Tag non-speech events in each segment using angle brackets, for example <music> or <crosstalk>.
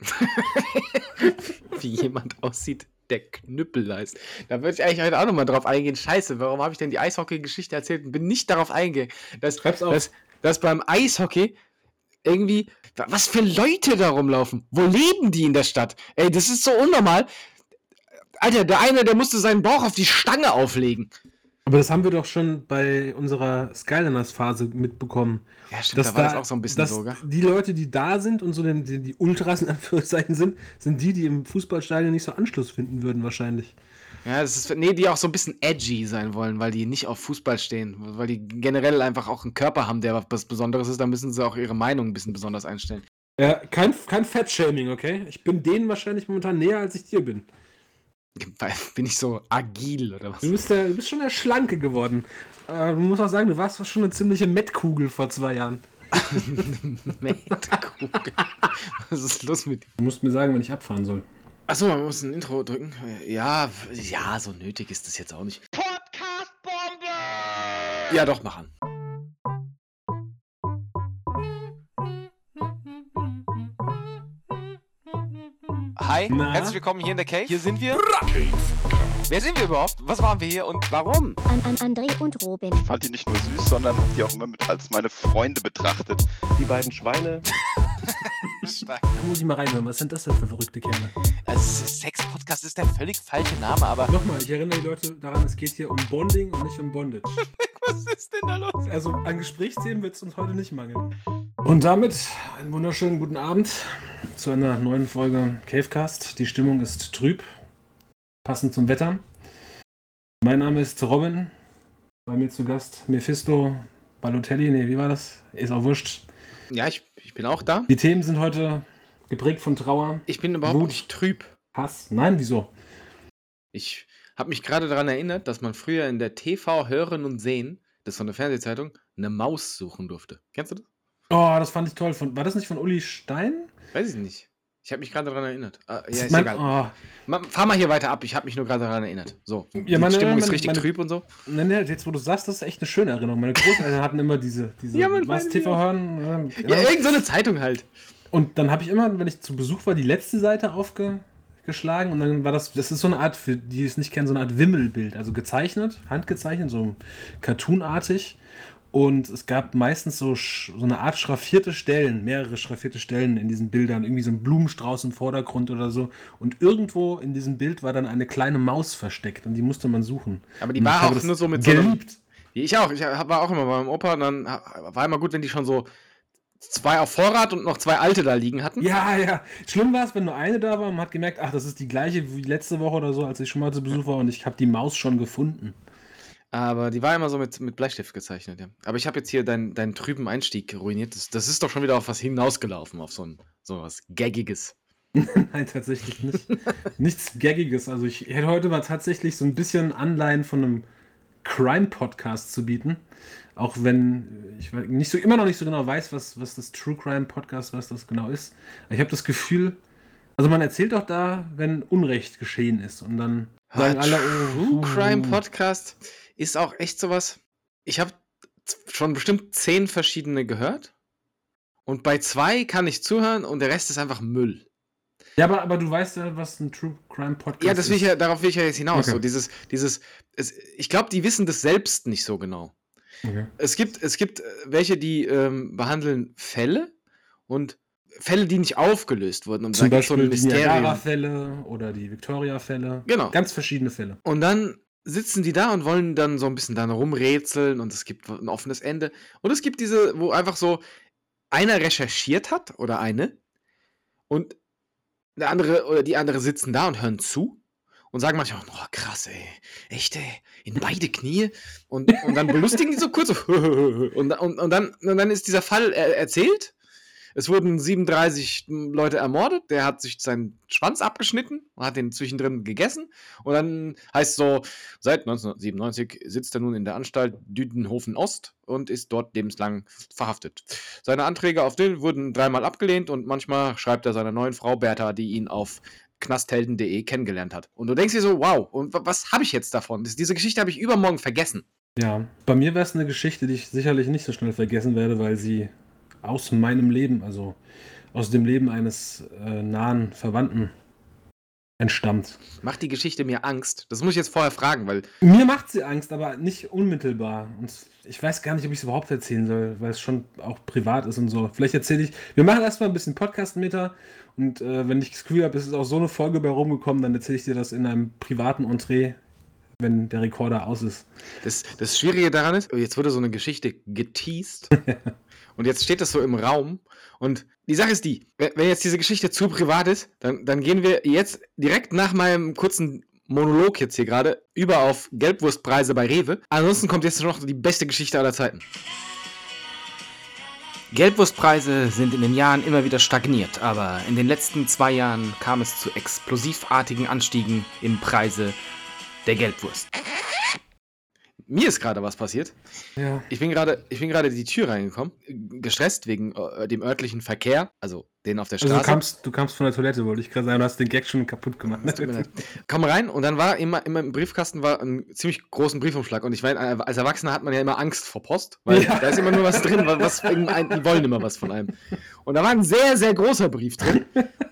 <laughs> Wie jemand aussieht, der Knüppel heißt. Da würde ich eigentlich heute auch nochmal drauf eingehen. Scheiße, warum habe ich denn die Eishockey-Geschichte erzählt und bin nicht darauf eingegangen, dass, dass, dass beim Eishockey irgendwie, was für Leute da rumlaufen. Wo leben die in der Stadt? Ey, das ist so unnormal. Alter, der eine, der musste seinen Bauch auf die Stange auflegen. Aber das haben wir doch schon bei unserer Skyliners-Phase mitbekommen. Ja, stimmt, dass da war da, das auch so ein bisschen so, gell? Die Leute, die da sind und so die, die Ultras in Anführungszeichen sind, sind die, die im Fußballstadion nicht so Anschluss finden würden, wahrscheinlich. Ja, das ist, nee, die auch so ein bisschen edgy sein wollen, weil die nicht auf Fußball stehen, weil die generell einfach auch einen Körper haben, der was Besonderes ist, da müssen sie auch ihre Meinung ein bisschen besonders einstellen. Ja, kein, kein Fettshaming, okay? Ich bin denen wahrscheinlich momentan näher, als ich dir bin. <laughs> Bin ich so agil oder was? Du bist, der, du bist schon der Schlanke geworden. Äh, du musst auch sagen, du warst schon eine ziemliche Mettkugel vor zwei Jahren. <laughs> Mettkugel? Was ist los mit dir? Du musst mir sagen, wenn ich abfahren soll. Achso, man muss ein Intro drücken. Ja, ja, so nötig ist das jetzt auch nicht. Podcast-Bombe! Ja, doch, mach an. Hi, Na? herzlich willkommen hier in der Cave. Hier sind wir. Wer sind wir überhaupt? Was waren wir hier und warum? An, an André und Robin. Ich fand die nicht nur süß, sondern hab die auch immer mit als meine Freunde betrachtet. Die beiden Schweine. <laughs> <laughs> Da muss ich mal reinhören. Was sind das denn für verrückte Kerle? Also, Sex-Podcast ist der völlig falsche Name, aber. Nochmal, ich erinnere die Leute daran, es geht hier um Bonding und nicht um Bondage. <laughs> Was ist denn da los? Also, an Gesprächsthemen wird es uns heute nicht mangeln. Und damit einen wunderschönen guten Abend zu einer neuen Folge Cavecast. Die Stimmung ist trüb, passend zum Wetter. Mein Name ist Robin. Bei mir zu Gast Mephisto Balotelli. Nee, wie war das? Ist auch wurscht. Ja, ich, ich bin auch da. Die Themen sind heute geprägt von Trauer. Ich bin überhaupt Wut, nicht trüb. Hass. Nein, wieso? Ich habe mich gerade daran erinnert, dass man früher in der TV Hören und Sehen, das ist von der Fernsehzeitung, eine Maus suchen durfte. Kennst du das? Oh, das fand ich toll. Von, war das nicht von Uli Stein? Weiß ich nicht. Ich habe mich gerade daran erinnert. Ah, ja, ist mein, egal. Oh. Fahr mal hier weiter ab. Ich habe mich nur gerade daran erinnert. So, ja, meine, die Stimmung meine, ist richtig meine, trüb und so. Nein, nein, jetzt wo du sagst, das ist echt eine schöne Erinnerung. Meine Großeltern hatten immer diese, diese ja, was, TV hören. Äh, ja, irgend so eine Zeitung halt. Und dann habe ich immer, wenn ich zu Besuch war, die letzte Seite aufgeschlagen und dann war das, das ist so eine Art, für die es nicht kennen, so eine Art Wimmelbild. Also gezeichnet, handgezeichnet, so cartoonartig. Und es gab meistens so, so eine Art schraffierte Stellen, mehrere schraffierte Stellen in diesen Bildern, irgendwie so ein Blumenstrauß im Vordergrund oder so. Und irgendwo in diesem Bild war dann eine kleine Maus versteckt und die musste man suchen. Aber die war auch nur so mit geliebt. so einem, Ich auch. Ich war auch immer bei meinem Opa und dann war immer gut, wenn die schon so zwei auf Vorrat und noch zwei alte da liegen hatten. Ja, ja. Schlimm war es, wenn nur eine da war und man hat gemerkt, ach, das ist die gleiche wie letzte Woche oder so, als ich schon mal zu Besuch war und ich habe die Maus schon gefunden. Aber die war immer so mit, mit Bleistift gezeichnet, ja. Aber ich habe jetzt hier deinen, deinen trüben Einstieg ruiniert. Das, das ist doch schon wieder auf was hinausgelaufen, auf so, ein, so was Gaggiges. <laughs> Nein, tatsächlich nicht. Nichts Gaggiges. Also ich hätte heute mal tatsächlich so ein bisschen Anleihen von einem Crime-Podcast zu bieten. Auch wenn ich nicht so, immer noch nicht so genau weiß, was, was das True Crime Podcast, was das genau ist. Ich habe das Gefühl, also man erzählt doch da, wenn Unrecht geschehen ist und dann sagen alle, oh, True Crime Podcast ist auch echt sowas. Ich habe schon bestimmt zehn verschiedene gehört. Und bei zwei kann ich zuhören und der Rest ist einfach Müll. Ja, aber, aber du weißt ja, was ein True Crime Podcast ja, das will ich ja, darauf will ich ja jetzt hinaus. Okay. So dieses, dieses, es, ich glaube, die wissen das selbst nicht so genau. Okay. Es, gibt, es gibt äh, welche, die ähm, behandeln Fälle und Fälle, die nicht aufgelöst wurden. Und Zum Beispiel so die Niagara-Fälle oder die Victoria-Fälle. Genau. Ganz verschiedene Fälle. Und dann sitzen die da und wollen dann so ein bisschen dann rumrätseln und es gibt ein offenes Ende. Und es gibt diese, wo einfach so einer recherchiert hat oder eine und der andere oder die andere sitzen da und hören zu und sagen manchmal, oh krass, ey, echt, ey, in beide Knie und, und dann belustigen die so kurz <laughs> und, und, und, dann, und dann ist dieser Fall erzählt es wurden 37 Leute ermordet. Der hat sich seinen Schwanz abgeschnitten und hat den zwischendrin gegessen. Und dann heißt es so, seit 1997 sitzt er nun in der Anstalt Düdenhofen Ost und ist dort lebenslang verhaftet. Seine Anträge auf den wurden dreimal abgelehnt und manchmal schreibt er seiner neuen Frau Bertha, die ihn auf knasthelden.de kennengelernt hat. Und du denkst dir so, wow, und was habe ich jetzt davon? Diese Geschichte habe ich übermorgen vergessen. Ja, bei mir wäre es eine Geschichte, die ich sicherlich nicht so schnell vergessen werde, weil sie aus meinem Leben, also aus dem Leben eines äh, nahen Verwandten entstammt. Macht die Geschichte mir Angst? Das muss ich jetzt vorher fragen, weil Mir macht sie Angst, aber nicht unmittelbar. Und ich weiß gar nicht, ob ich es überhaupt erzählen soll, weil es schon auch privat ist und so. Vielleicht erzähle ich. Wir machen erstmal ein bisschen Podcast-Meter und äh, wenn ich das Gefühl habe, es ist auch so eine Folge bei rumgekommen, dann erzähle ich dir das in einem privaten Entree, wenn der Rekorder aus ist. das, das Schwierige daran ist, jetzt wurde so eine Geschichte geteased <laughs> und jetzt steht das so im Raum und die Sache ist die, wenn jetzt diese Geschichte zu privat ist, dann, dann gehen wir jetzt direkt nach meinem kurzen Monolog jetzt hier gerade über auf Gelbwurstpreise bei Rewe. Ansonsten kommt jetzt noch die beste Geschichte aller Zeiten. Gelbwurstpreise sind in den Jahren immer wieder stagniert, aber in den letzten zwei Jahren kam es zu explosivartigen Anstiegen im Preise der Gelbwurst. Mir ist gerade was passiert. Ja. Ich bin gerade, ich bin gerade die Tür reingekommen, gestresst wegen äh, dem örtlichen Verkehr, also den auf der Also Straße. du kamst, du kamst von der Toilette, wollte ich gerade sagen, du hast den Gag schon kaputt gemacht. Komm rein und dann war immer, immer im Briefkasten war ein ziemlich großen Briefumschlag und ich meine, als Erwachsener hat man ja immer Angst vor Post, weil Ja. da ist immer nur was drin, was, <laughs> die wollen immer was von einem. Und da war ein sehr, sehr großer Brief drin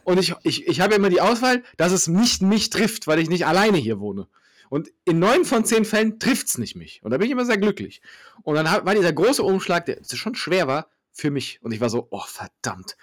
und ich, ich, ich habe immer die Auswahl, dass es nicht mich trifft, weil ich nicht alleine hier wohne. Und in neun von zehn Fällen trifft es nicht mich. Und da bin ich immer sehr glücklich. Und dann war dieser große Umschlag, der schon schwer war, für mich. Und ich war so, oh verdammt,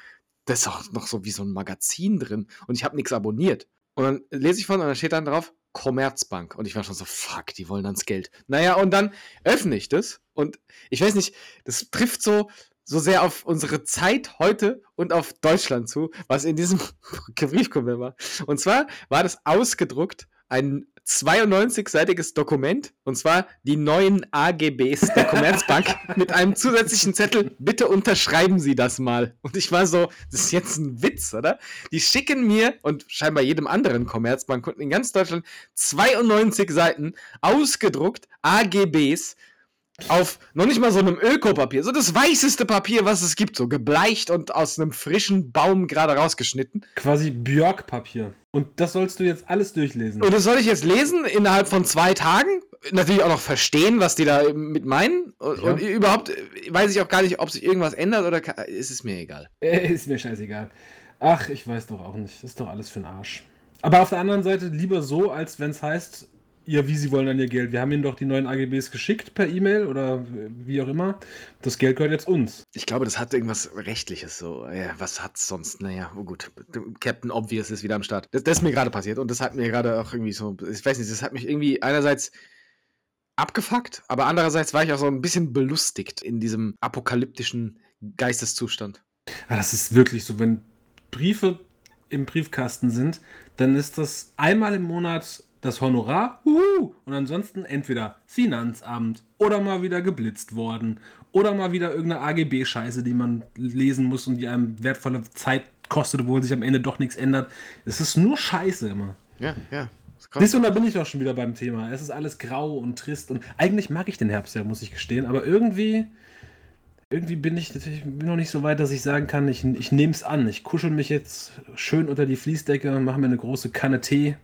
das ist auch noch so wie so ein Magazin drin. Und ich habe nichts abonniert. Und dann lese ich von und dann steht dann drauf Commerzbank. Und ich war schon so, fuck, die wollen ans Geld. Naja, und dann öffne ich das. Und ich weiß nicht, das trifft so, so sehr auf unsere Zeit heute und auf Deutschland zu, was in diesem <laughs> Briefkuvert war. Und zwar war das ausgedruckt ein 92-seitiges Dokument, und zwar die neuen AGBs der Commerzbank <laughs> mit einem zusätzlichen Zettel, bitte unterschreiben Sie das mal. Und ich war so, das ist jetzt ein Witz, oder? Die schicken mir und scheinbar jedem anderen Commerzbankkunden in ganz Deutschland 92 Seiten ausgedruckt AGBs auf noch nicht mal so einem Ökopapier, so das weißeste Papier, was es gibt, so gebleicht und aus einem frischen Baum gerade rausgeschnitten. Quasi Björk-Papier. Und das sollst du jetzt alles durchlesen. Und das soll ich jetzt lesen innerhalb von zwei Tagen? Natürlich auch noch verstehen, was die da mit meinen. Und, Ja. und überhaupt weiß ich auch gar nicht, ob sich irgendwas ändert oder ka- ist es mir egal. Äh, ist mir scheißegal. Ach, ich weiß doch auch nicht. Ist doch alles für den Arsch. Aber auf der anderen Seite lieber so, als wenn es heißt, ja, wie sie wollen dann ihr Geld. Wir haben ihnen doch die neuen AGBs geschickt per E-Mail oder wie auch immer. Das Geld gehört jetzt uns. Ich glaube, das hat irgendwas Rechtliches so. Ja, was hat's sonst? Naja, oh gut. Captain Obvious ist wieder am Start. Das, das ist mir gerade passiert und das hat mir gerade auch irgendwie so. Ich weiß nicht, das hat mich irgendwie einerseits abgefuckt, aber andererseits war ich auch so ein bisschen belustigt in diesem apokalyptischen Geisteszustand. Ja, das ist wirklich so, wenn Briefe im Briefkasten sind, dann ist das einmal im Monat das Honorar uhu, und ansonsten entweder Finanzamt oder mal wieder geblitzt worden oder mal wieder irgendeine AGB-Scheiße, die man lesen muss und die einem wertvolle Zeit kostet, obwohl sich am Ende doch nichts ändert. Es ist nur Scheiße immer. Ja, ja. Siehst du, und da bin ich auch schon wieder beim Thema. Es ist alles grau und trist und eigentlich mag ich den Herbst ja, muss ich gestehen, aber irgendwie, irgendwie bin ich, ich bin noch nicht so weit, dass ich sagen kann, ich, ich nehme es an. Ich kuschel mich jetzt schön unter die Fließdecke, mache mir eine große Kanne Tee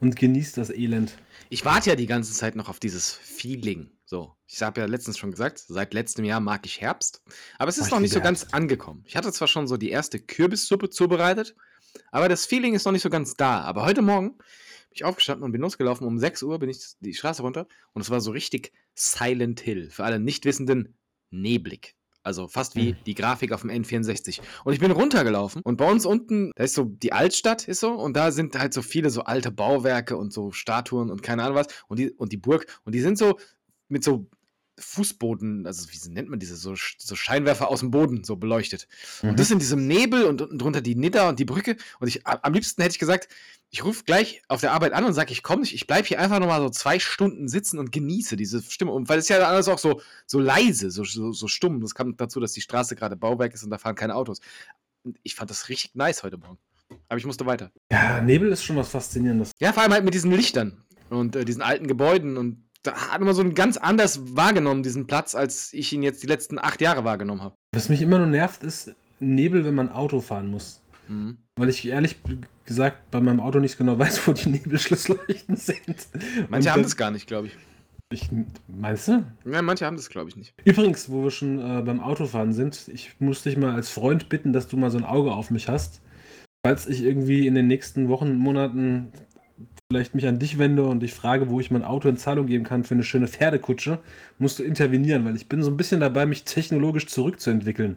und genieße das Elend. Ich warte ja die ganze Zeit noch auf dieses Feeling. So, ich habe ja letztens schon gesagt, seit letztem Jahr mag ich Herbst, aber es ist ich noch nicht so liebe ganz angekommen. Ich hatte zwar schon so die erste Kürbissuppe zubereitet, aber das Feeling ist noch nicht so ganz da. Aber heute Morgen bin ich aufgestanden und bin losgelaufen. Um 6 Uhr bin ich die Straße runter und es war so richtig Silent Hill. Für alle Nichtwissenden, neblig. Also fast wie Mhm. die Grafik auf dem N64. Und ich bin runtergelaufen und bei uns unten, da ist so die Altstadt, ist so, und da sind halt so viele so alte Bauwerke und so Statuen und keine Ahnung was. Und die, und die Burg, und die sind so mit so Fußboden, also wie nennt man diese, so, so Scheinwerfer aus dem Boden so beleuchtet. Mhm. Und das in diesem Nebel und unten drunter die Nidda und die Brücke. Und ich, am liebsten hätte ich gesagt, ich rufe gleich auf der Arbeit an und sage, ich komme nicht, ich bleibe hier einfach nochmal so zwei Stunden sitzen und genieße diese Stimme. Und weil es ja alles auch so, so leise, so, so, so stumm. Das kommt dazu, dass die Straße gerade Bauwerk ist und da fahren keine Autos. Und ich fand das richtig nice heute Morgen. Aber ich musste weiter. Ja, Nebel ist schon was Faszinierendes. Ja, vor allem halt mit diesen Lichtern und äh, diesen alten Gebäuden und hat man so einen ganz anders wahrgenommen, diesen Platz, als ich ihn jetzt die letzten acht Jahre wahrgenommen habe. Was mich immer nur nervt, ist Nebel, wenn man Auto fahren muss. Mhm. Weil ich ehrlich gesagt bei meinem Auto nicht genau <laughs> weiß, wo die Nebelschlussleuchten sind. Manche Und haben das gar nicht, glaube ich. Ich, meinst du? Ja, manche haben das, glaube ich, nicht. Übrigens, wo wir schon äh, beim Autofahren sind, ich muss dich mal als Freund bitten, dass du mal so ein Auge auf mich hast. Falls ich irgendwie in den nächsten Wochen, Monaten vielleicht mich an dich wende und dich frage, wo ich mein Auto in Zahlung geben kann für eine schöne Pferdekutsche, musst du intervenieren, weil ich bin so ein bisschen dabei, mich technologisch zurückzuentwickeln.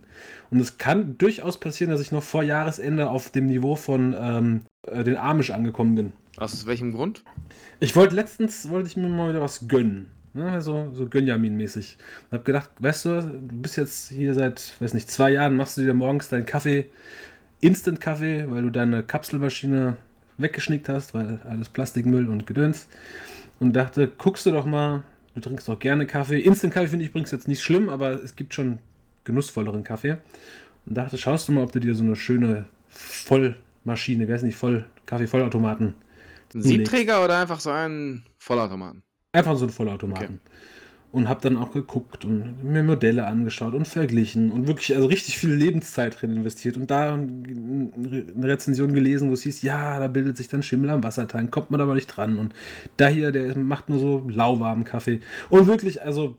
Und es kann durchaus passieren, dass ich noch vor Jahresende auf dem Niveau von ähm, äh, den Amish angekommen bin. Aus welchem Grund? Ich wollte letztens, wollte ich mir mal wieder was gönnen. Ne, so, so Gönjamin-mäßig. Und hab gedacht, weißt du, du bist jetzt hier seit, weiß nicht, zwei Jahren, machst du dir morgens deinen Kaffee, Instant-Kaffee, weil du deine Kapselmaschine weggeschnickt hast, weil alles Plastikmüll und Gedöns. Und dachte, guckst du doch mal, du trinkst doch gerne Kaffee. Instant-Kaffee finde ich übrigens jetzt nicht schlimm, aber es gibt schon genussvolleren Kaffee. Und dachte, schaust du mal, ob du dir so eine schöne Vollmaschine, wer ist nicht, Voll, Kaffee-Vollautomaten Siebträger oder einfach so einen Vollautomaten? Einfach so ein Vollautomaten. Und habe dann auch geguckt und mir Modelle angeschaut und verglichen und wirklich also richtig viel Lebenszeit drin investiert und da eine Rezension gelesen, wo es hieß, ja, da bildet sich dann Schimmel am Wassertank, kommt man aber nicht dran und da hier, der macht nur so lauwarmen Kaffee. Und wirklich, also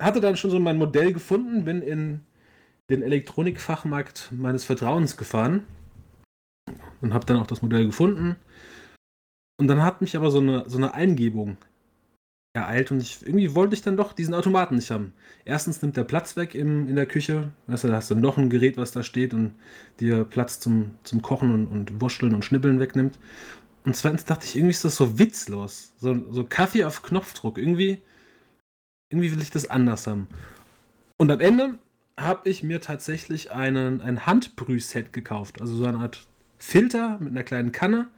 hatte dann schon so mein Modell gefunden, bin in den Elektronikfachmarkt meines Vertrauens gefahren und habe dann auch das Modell gefunden. Und dann hat mich aber so eine, so eine Eingebung ereilt und ich, irgendwie wollte ich dann doch diesen Automaten nicht haben. Erstens nimmt der Platz weg im, in der Küche, du, da hast du noch ein Gerät, was da steht und dir Platz zum, zum Kochen und, und Wurschteln und Schnippeln wegnimmt. Und zweitens dachte ich, irgendwie ist das so witzlos. So, so Kaffee auf Knopfdruck. Irgendwie, irgendwie will ich das anders haben. Und am Ende habe ich mir tatsächlich einen, ein Handbrühset gekauft. Also so eine Art Filter mit einer kleinen Kanne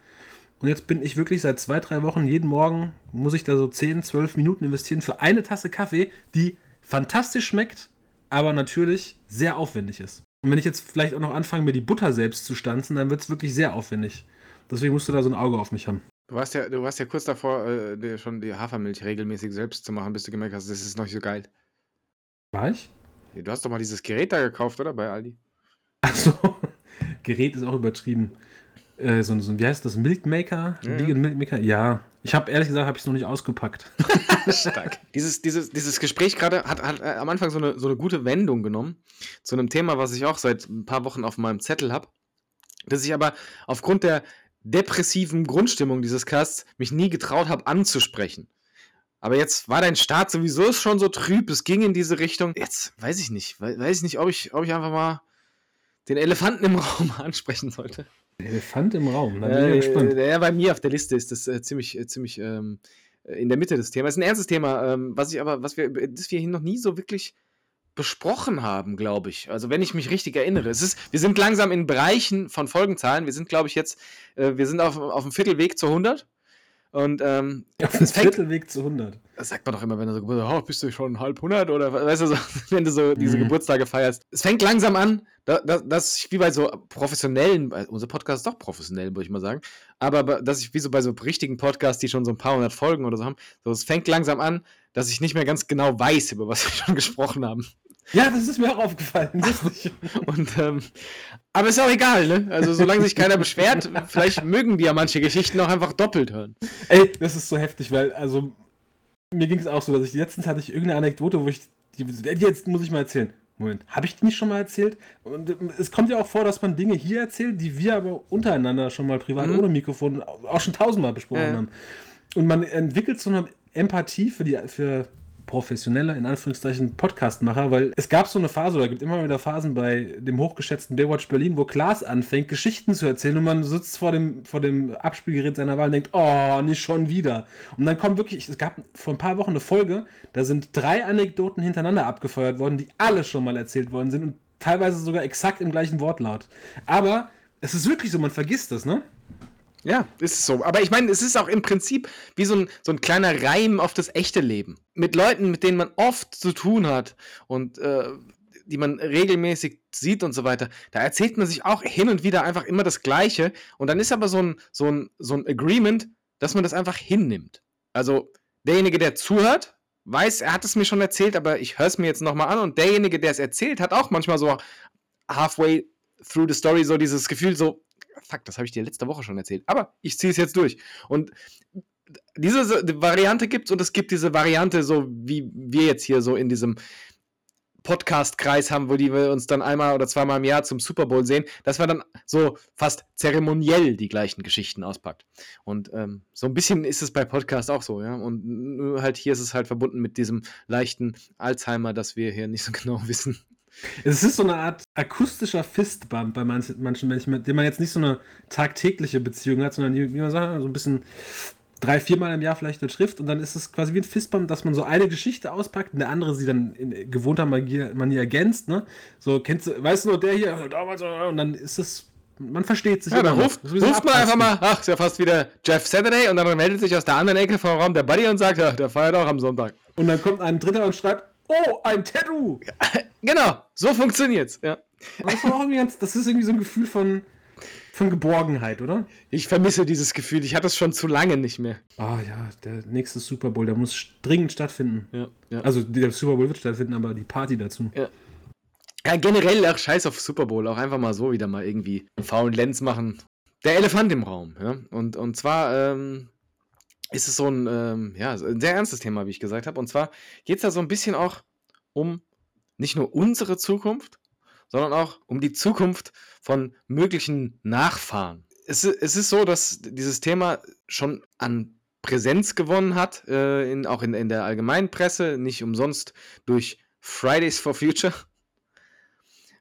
und jetzt bin ich wirklich seit zwei, drei Wochen jeden Morgen, muss ich da so 10, 12 Minuten investieren für eine Tasse Kaffee, die fantastisch schmeckt, aber natürlich sehr aufwendig ist. Und wenn ich jetzt vielleicht auch noch anfange, mir die Butter selbst zu stanzen, dann wird es wirklich sehr aufwendig. Deswegen musst du da so ein Auge auf mich haben. Du warst ja, du warst ja kurz davor, äh, dir schon die Hafermilch regelmäßig selbst zu machen, bis du gemerkt hast, das ist noch nicht so geil. War ich? Du hast doch mal dieses Gerät da gekauft, oder? Bei Aldi. Achso, <laughs> Gerät ist auch übertrieben. Äh, so, so, wie heißt das? Milkmaker? Ja. Vegan Milkmaker? Ja. Ich habe ehrlich gesagt, habe ich es noch nicht ausgepackt. <laughs> Stark. Dieses, dieses, dieses Gespräch gerade hat, hat äh, am Anfang so eine, so eine gute Wendung genommen zu einem Thema, was ich auch seit ein paar Wochen auf meinem Zettel habe, das ich aber aufgrund der depressiven Grundstimmung dieses Casts mich nie getraut habe anzusprechen. Aber jetzt war dein Start sowieso schon so trüb, es ging in diese Richtung. Jetzt weiß ich nicht, weiß ich nicht, ob ich, ob ich einfach mal den Elefanten im <laughs> Raum ansprechen sollte. Der Elefant im Raum, da bin ich ja gespannt. Äh, ja, bei mir auf der Liste ist das äh, ziemlich, äh, ziemlich ähm, in der Mitte des Themas. Ist ein ernstes Thema, ähm, was ich aber, was wir, das wir hier noch nie so wirklich besprochen haben, glaube ich. Also wenn ich mich richtig erinnere. Es ist, wir sind langsam in Bereichen von Folgenzahlen. Wir sind, glaube ich, jetzt, äh, wir sind auf, auf dem Viertelweg zu 100. Und ähm, Auf dem Viertelweg zu 100. das sagt man doch immer, wenn du so Geburtstag oh, bist du schon halb 100 oder weißt du, so, <laughs> wenn du so diese Mhm. Geburtstage feierst. Es fängt langsam an, da, da, dass ich wie bei so professionellen, unser Podcast ist doch professionell, würde ich mal sagen, aber dass ich wie so bei so richtigen Podcasts, die schon so ein paar hundert Folgen oder so haben, so es fängt langsam an, dass ich nicht mehr ganz genau weiß, über was wir schon <laughs> gesprochen haben. Ja, das ist mir auch aufgefallen. <laughs> Und, ähm, aber ist auch egal, ne? Also solange sich keiner beschwert, vielleicht mögen die ja manche Geschichten auch einfach doppelt hören. Ey, das ist so heftig, weil, also, mir ging es auch so, dass ich letztens hatte ich irgendeine Anekdote, wo ich, die, jetzt muss ich mal erzählen. Moment, habe ich die nicht schon mal erzählt? Und ähm, es kommt ja auch vor, dass man Dinge hier erzählt, die wir aber untereinander schon mal privat Mhm. ohne Mikrofon auch schon tausendmal besprochen Ja. haben. Und man entwickelt so eine Empathie für die, für professionelle, in Anführungszeichen, Podcastmacher, weil es gab so eine Phase, oder gibt immer wieder Phasen bei dem hochgeschätzten Baywatch Berlin, wo Klaas anfängt, Geschichten zu erzählen und man sitzt vor dem, vor dem Abspielgerät seiner Wahl und denkt, oh, nicht schon wieder. Und dann kommt wirklich, es gab vor ein paar Wochen eine Folge, da sind drei Anekdoten hintereinander abgefeuert worden, die alle schon mal erzählt worden sind und teilweise sogar exakt im gleichen Wortlaut. Aber es ist wirklich so, man vergisst das, ne? Ja, ist so. Aber ich meine, es ist auch im Prinzip wie so ein, so ein kleiner Reim auf das echte Leben. Mit Leuten, mit denen man oft zu tun hat und äh, die man regelmäßig sieht und so weiter. Da erzählt man sich auch hin und wieder einfach immer das Gleiche. Und dann ist aber so ein, so ein, so ein Agreement, dass man das einfach hinnimmt. Also derjenige, der zuhört, weiß, er hat es mir schon erzählt, aber ich höre es mir jetzt nochmal an. Und derjenige, der es erzählt, hat auch manchmal so halfway through the story so dieses Gefühl so, fuck, das habe ich dir letzte Woche schon erzählt. Aber ich ziehe es jetzt durch. Und diese Variante gibt's und es gibt diese Variante, so wie wir jetzt hier so in diesem Podcast-Kreis haben, wo die wir uns dann einmal oder zweimal im Jahr zum Super Bowl sehen, dass man dann so fast zeremoniell die gleichen Geschichten auspackt. Und ähm, so ein bisschen ist es bei Podcast auch so, ja. Und nur halt hier ist es halt verbunden mit diesem leichten Alzheimer, dass wir hier nicht so <laughs> genau wissen. Es ist so eine Art akustischer Fistbump bei manchen, manchen Menschen, mit dem man jetzt nicht so eine tagtägliche Beziehung hat, sondern wie man sagt, so ein bisschen drei, viermal im Jahr vielleicht eine trifft und dann ist es quasi wie ein Fistbump, dass man so eine Geschichte auspackt und der andere sie dann in gewohnter Manier, Manier ergänzt, ne? So, kennst du, weißt du noch, der hier, damals, und dann ist es, man versteht sich. Ja, dann ruft, ruft man einfach mal, ach, ist ja fast wieder Jeff Saturday und dann meldet sich aus der anderen Ecke vom Raum der Buddy und sagt, ja, der feiert auch am Sonntag. Und dann kommt ein Dritter und schreibt, oh, ein Tattoo! <laughs> Genau, so funktioniert's, ja. Das, auch ganz, das ist irgendwie so ein Gefühl von, von Geborgenheit, oder? Ich vermisse dieses Gefühl, ich hatte es schon zu lange nicht mehr. Ah ja, der nächste Super Bowl, der muss dringend stattfinden. Ja, ja. Also der Super Bowl wird stattfinden, aber die Party dazu. ja generell auch scheiß auf Super Bowl, auch einfach mal so wieder mal irgendwie einen faulen Lenz machen. Der Elefant im Raum, ja. Und, und zwar ähm, ist es so ein, ähm, ja, ein sehr ernstes Thema, wie ich gesagt habe. Und zwar geht es da so ein bisschen auch um nicht nur unsere Zukunft, sondern auch um die Zukunft von möglichen Nachfahren. Es, es ist so, dass dieses Thema schon an Präsenz gewonnen hat, äh, in, auch in, in der allgemeinen Presse, nicht umsonst durch Fridays for Future.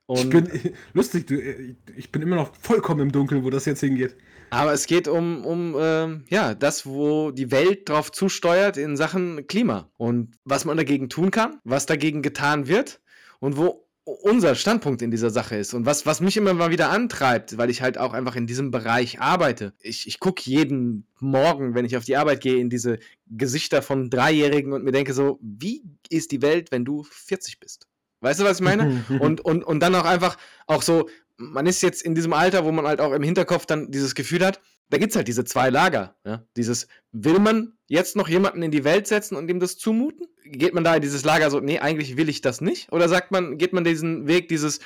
Ich Und, bin <laughs> lustig, du, äh, ich bin immer noch vollkommen im Dunkeln, wo das jetzt hingeht. Aber es geht um, um ähm, ja, das, wo die Welt drauf zusteuert in Sachen Klima und was man dagegen tun kann, was dagegen getan wird und wo unser Standpunkt in dieser Sache ist und was, was mich immer mal wieder antreibt, weil ich halt auch einfach in diesem Bereich arbeite. Ich, ich gucke jeden Morgen, wenn ich auf die Arbeit gehe, in diese Gesichter von Dreijährigen und mir denke so, wie ist die Welt, wenn du 40 bist? Weißt du, was ich meine? <laughs> und, und, und dann auch einfach auch so, man ist jetzt in diesem Alter, wo man halt auch im Hinterkopf dann dieses Gefühl hat, da gibt es halt diese zwei Lager. Ja? Dieses, will man jetzt noch jemanden in die Welt setzen und ihm das zumuten? Geht man da in dieses Lager so, nee, eigentlich will ich das nicht? Oder sagt man, geht man diesen Weg, dieses,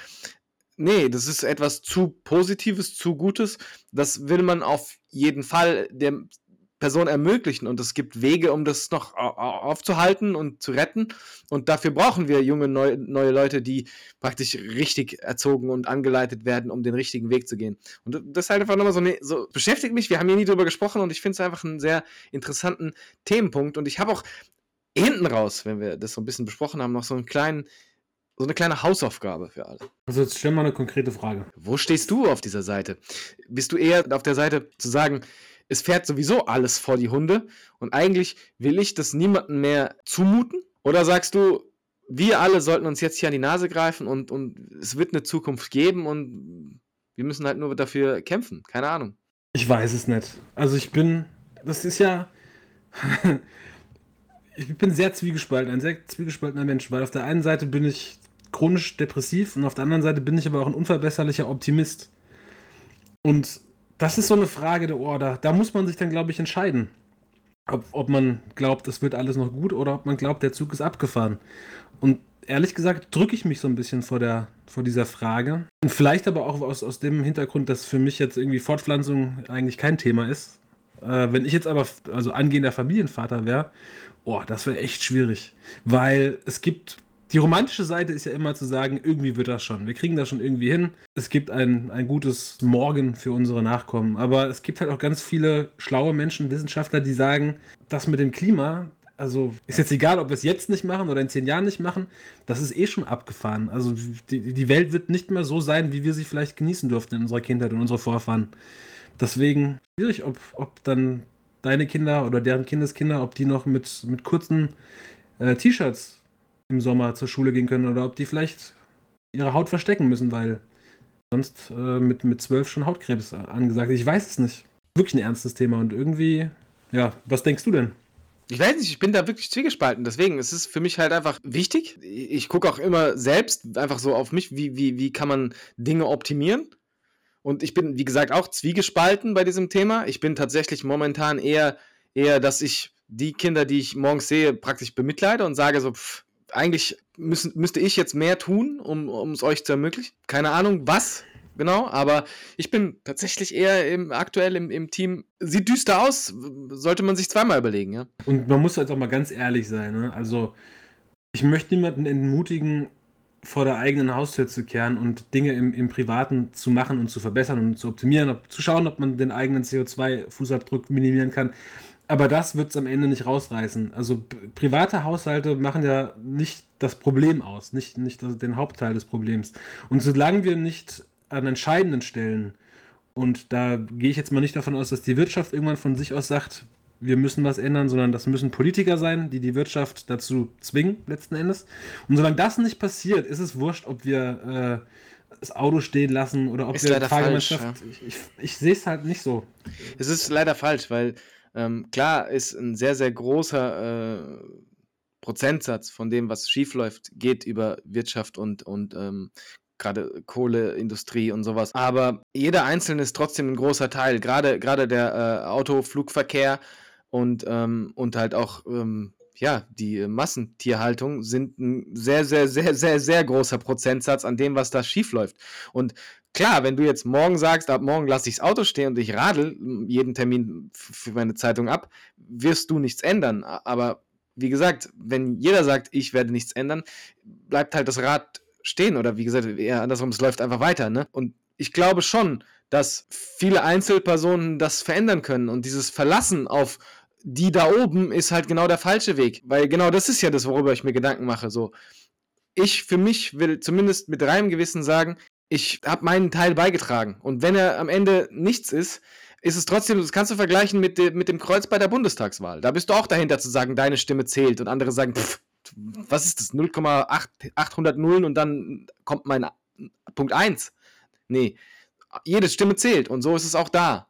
nee, das ist etwas zu Positives, zu Gutes, das will man auf jeden Fall der Person ermöglichen und es gibt Wege, um das noch au- au- aufzuhalten und zu retten und dafür brauchen wir junge neu, neue Leute, die praktisch richtig erzogen und angeleitet werden, um den richtigen Weg zu gehen. Und das ist halt einfach nochmal so, ne, so beschäftigt mich, wir haben hier nie drüber gesprochen und ich finde es einfach einen sehr interessanten Themenpunkt und ich habe auch hinten raus, wenn wir das so ein bisschen besprochen haben, noch so einen kleinen, so eine kleine Hausaufgabe für alle. Also jetzt stell mal eine konkrete Frage. Wo stehst du auf dieser Seite? Bist du eher auf der Seite zu sagen, es fährt sowieso alles vor die Hunde und eigentlich will ich das niemandem mehr zumuten? Oder sagst du, wir alle sollten uns jetzt hier an die Nase greifen und, und es wird eine Zukunft geben und wir müssen halt nur dafür kämpfen? Keine Ahnung. Ich weiß es nicht. Also ich bin, das ist ja, <laughs> ich bin sehr zwiegespalten, ein sehr zwiegespaltener Mensch, weil auf der einen Seite bin ich chronisch depressiv und auf der anderen Seite bin ich aber auch ein unverbesserlicher Optimist. Und das ist so eine Frage der oh, da, muss man sich dann, glaube ich, entscheiden. Ob, ob man glaubt, es wird alles noch gut oder ob man glaubt, der Zug ist abgefahren. Und ehrlich gesagt drücke ich mich so ein bisschen vor, der, vor dieser Frage. Und vielleicht aber auch aus, aus dem Hintergrund, dass für mich jetzt irgendwie Fortpflanzung eigentlich kein Thema ist. Äh, wenn ich jetzt aber also angehender Familienvater wäre, oh, das wäre echt schwierig. Weil es gibt. Die romantische Seite ist ja immer zu sagen, irgendwie wird das schon. Wir kriegen das schon irgendwie hin. Es gibt ein, ein gutes Morgen für unsere Nachkommen. Aber es gibt halt auch ganz viele schlaue Menschen, Wissenschaftler, die sagen, das mit dem Klima, also ist jetzt egal, ob wir es jetzt nicht machen oder in zehn Jahren nicht machen, das ist eh schon abgefahren. Also die, die Welt wird nicht mehr so sein, wie wir sie vielleicht genießen durften in unserer Kindheit und unsere Vorfahren. Deswegen schwierig, ob, ob dann deine Kinder oder deren Kindeskinder, ob die noch mit, mit kurzen äh, T-Shirts im Sommer zur Schule gehen können oder ob die vielleicht ihre Haut verstecken müssen, weil sonst äh, mit, mit zwölf schon Hautkrebs angesagt ist. Ich weiß es nicht. Wirklich ein ernstes Thema und irgendwie, ja, was denkst du denn? Ich weiß nicht, ich bin da wirklich zwiegespalten. Deswegen ist es für mich halt einfach wichtig. Ich gucke auch immer selbst einfach so auf mich, wie, wie, wie kann man Dinge optimieren. Und ich bin, wie gesagt, auch zwiegespalten bei diesem Thema. Ich bin tatsächlich momentan eher, eher, dass ich die Kinder, die ich morgens sehe, praktisch bemitleide und sage so, pff, eigentlich müssen, müsste ich jetzt mehr tun, um es euch zu ermöglichen. Keine Ahnung, was. genau, aber ich bin tatsächlich eher im, aktuell im, im Team. Sieht düster aus, sollte man sich zweimal überlegen, ja. Und man muss jetzt auch mal ganz ehrlich sein. Ne? Also, ich möchte niemanden entmutigen, vor der eigenen Haustür zu kehren und Dinge im, im Privaten zu machen und zu verbessern und zu optimieren, ob, zu schauen, ob man den eigenen CO2-Fußabdruck minimieren kann. Aber das wird es am Ende nicht rausreißen. Also private Haushalte machen ja nicht das Problem aus, nicht, nicht den Hauptteil des Problems. Und solange wir nicht an entscheidenden Stellen, und da gehe ich jetzt mal nicht davon aus, dass die Wirtschaft irgendwann von sich aus sagt, wir müssen was ändern, sondern das müssen Politiker sein, die die Wirtschaft dazu zwingen, letzten Endes. Und solange das nicht passiert, ist es wurscht, ob wir äh, das Auto stehen lassen oder ob Ist wir leider falsch, Fahrgemeinschaft. Ich, ich, ich sehe es halt nicht so. Es ist leider falsch, weil ähm, klar ist ein sehr, sehr großer äh, Prozentsatz von dem, was schiefläuft, geht über Wirtschaft und, und ähm, gerade Kohleindustrie und sowas. Aber jeder Einzelne ist trotzdem ein großer Teil. Gerade, der äh, Autoflugverkehr und, ähm, und halt auch ähm, ja, die Massentierhaltung sind ein sehr, sehr, sehr, sehr, sehr großer Prozentsatz an dem, was da schiefläuft. Und klar, wenn du jetzt morgen sagst, ab morgen lasse ich das Auto stehen und ich radel jeden Termin für meine Zeitung ab, wirst du nichts ändern. Aber wie gesagt, wenn jeder sagt, ich werde nichts ändern, bleibt halt das Rad stehen oder wie gesagt, eher andersrum, es läuft einfach weiter. Ne? Und ich glaube schon, dass viele Einzelpersonen das verändern können und dieses Verlassen auf die da oben ist halt genau der falsche Weg, weil genau das ist ja das, worüber ich mir Gedanken mache. So, ich für mich will zumindest mit reinem Gewissen sagen, ich habe meinen Teil beigetragen und wenn er am Ende nichts ist, ist es trotzdem, das kannst du vergleichen mit, de, mit dem Kreuz bei der Bundestagswahl. Da bist du auch dahinter zu sagen, deine Stimme zählt und andere sagen, pff, was ist das, 0,800 Nullen und dann kommt mein Punkt 1. Nee, jede Stimme zählt und so ist es auch da.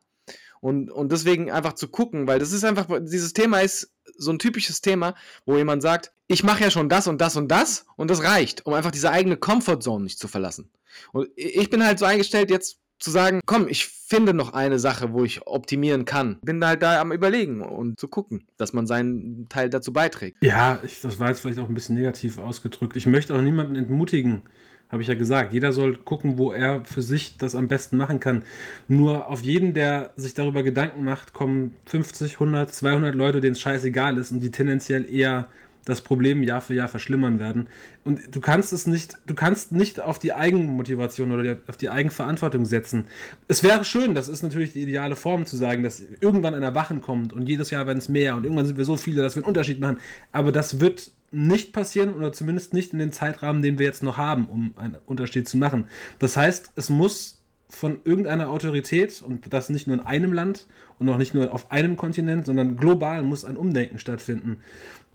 Und, und deswegen einfach zu gucken, weil das ist einfach, dieses Thema ist so ein typisches Thema, wo jemand sagt, ich mache ja schon das und das und das und das reicht, um einfach diese eigene Comfortzone nicht zu verlassen. Und ich bin halt so eingestellt, jetzt zu sagen, komm, ich finde noch eine Sache, wo ich optimieren kann. Bin halt da am überlegen und zu gucken, dass man seinen Teil dazu beiträgt. Ja, ich, das war jetzt vielleicht auch ein bisschen negativ ausgedrückt. Ich möchte auch niemanden entmutigen, habe ich ja gesagt. Jeder soll gucken, wo er für sich das am besten machen kann. Nur auf jeden, der sich darüber Gedanken macht, kommen 50, 100, 200 Leute, denen es scheißegal ist und die tendenziell eher das Problem Jahr für Jahr verschlimmern werden. Und du kannst es nicht, du kannst nicht auf die Eigenmotivation oder auf die Eigenverantwortung setzen. Es wäre schön, das ist natürlich die ideale Form zu sagen, dass irgendwann ein Erwachen kommt und jedes Jahr werden es mehr und irgendwann sind wir so viele, dass wir einen Unterschied machen. Aber das wird nicht passieren oder zumindest nicht in den Zeitrahmen, den wir jetzt noch haben, um einen Unterschied zu machen. Das heißt, es muss von irgendeiner Autorität und das nicht nur in einem Land und auch nicht nur auf einem Kontinent, sondern global muss ein Umdenken stattfinden.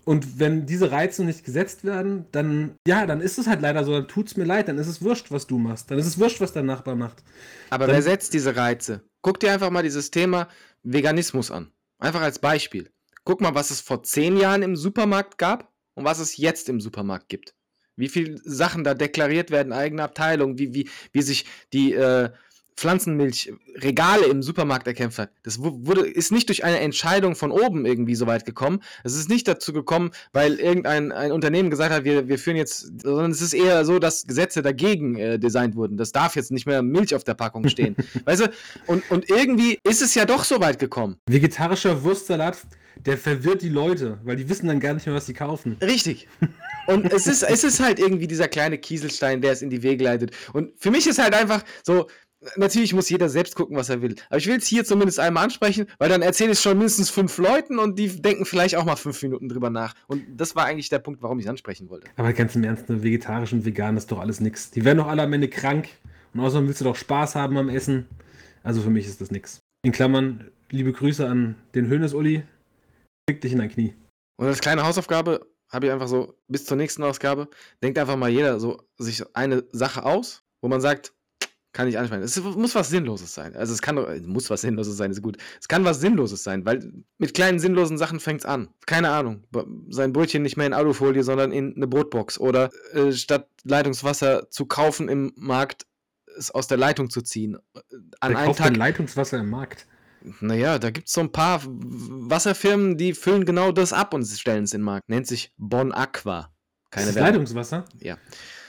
Und wenn diese Reize nicht gesetzt werden, dann, ja, dann ist es halt leider so, dann tut es mir leid, dann ist es wurscht, was du machst. Dann ist es wurscht, was dein Nachbar macht. Aber dann, wer setzt diese Reize? Guck dir einfach mal dieses Thema Veganismus an. Einfach als Beispiel. Guck mal, was es vor zehn Jahren im Supermarkt gab und was es jetzt im Supermarkt gibt. Wie viele Sachen da deklariert werden, eigene Abteilung, wie, wie, wie sich die äh, Pflanzenmilchregale im Supermarkt erkämpft hat. Das wurde, ist nicht durch eine Entscheidung von oben irgendwie so weit gekommen. Es ist nicht dazu gekommen, weil irgendein ein Unternehmen gesagt hat, wir, wir führen jetzt, sondern es ist eher so, dass Gesetze dagegen äh, designt wurden. Das darf jetzt nicht mehr Milch auf der Packung stehen. <laughs> weißt du? Und, und irgendwie ist es ja doch so weit gekommen. Vegetarischer Wurstsalat, der verwirrt die Leute, weil die wissen dann gar nicht mehr, was sie kaufen. Richtig. Und es ist, es ist halt irgendwie dieser kleine Kieselstein, der es in die Wege leitet. Und für mich ist halt einfach so, natürlich muss jeder selbst gucken, was er will. Aber ich will es hier zumindest einmal ansprechen, weil dann erzähle ich es schon mindestens fünf Leuten und die denken vielleicht auch mal fünf Minuten drüber nach. Und das war eigentlich der Punkt, warum ich es ansprechen wollte. Aber ganz im Ernst, ne, vegetarisch und vegan ist doch alles nix. Die werden doch alle am Ende krank. Und außerdem willst du doch Spaß haben am Essen. Also für mich ist das nix. In Klammern, liebe Grüße an den Hönes-Uli. Fick dich in dein Knie. Und als kleine Hausaufgabe habe ich einfach so bis zur nächsten Ausgabe, denkt einfach mal jeder so sich eine Sache aus, wo man sagt, kann ich ansprechen. Es muss was Sinnloses sein. Also es kann muss was Sinnloses sein, ist gut. Es kann was Sinnloses sein, weil mit kleinen sinnlosen Sachen fängt es an. Keine Ahnung. Sein Brötchen nicht mehr in Alufolie, sondern in eine Brotbox. Oder äh, statt Leitungswasser zu kaufen im Markt, es aus der Leitung zu ziehen. An Wer kauft Tag, Leitungswasser im Markt? Naja, da gibt es so ein paar Wasserfirmen, die füllen genau das ab und stellen es in den Markt. Nennt sich Bon Aqua. Keine das Leitungswasser? Ja.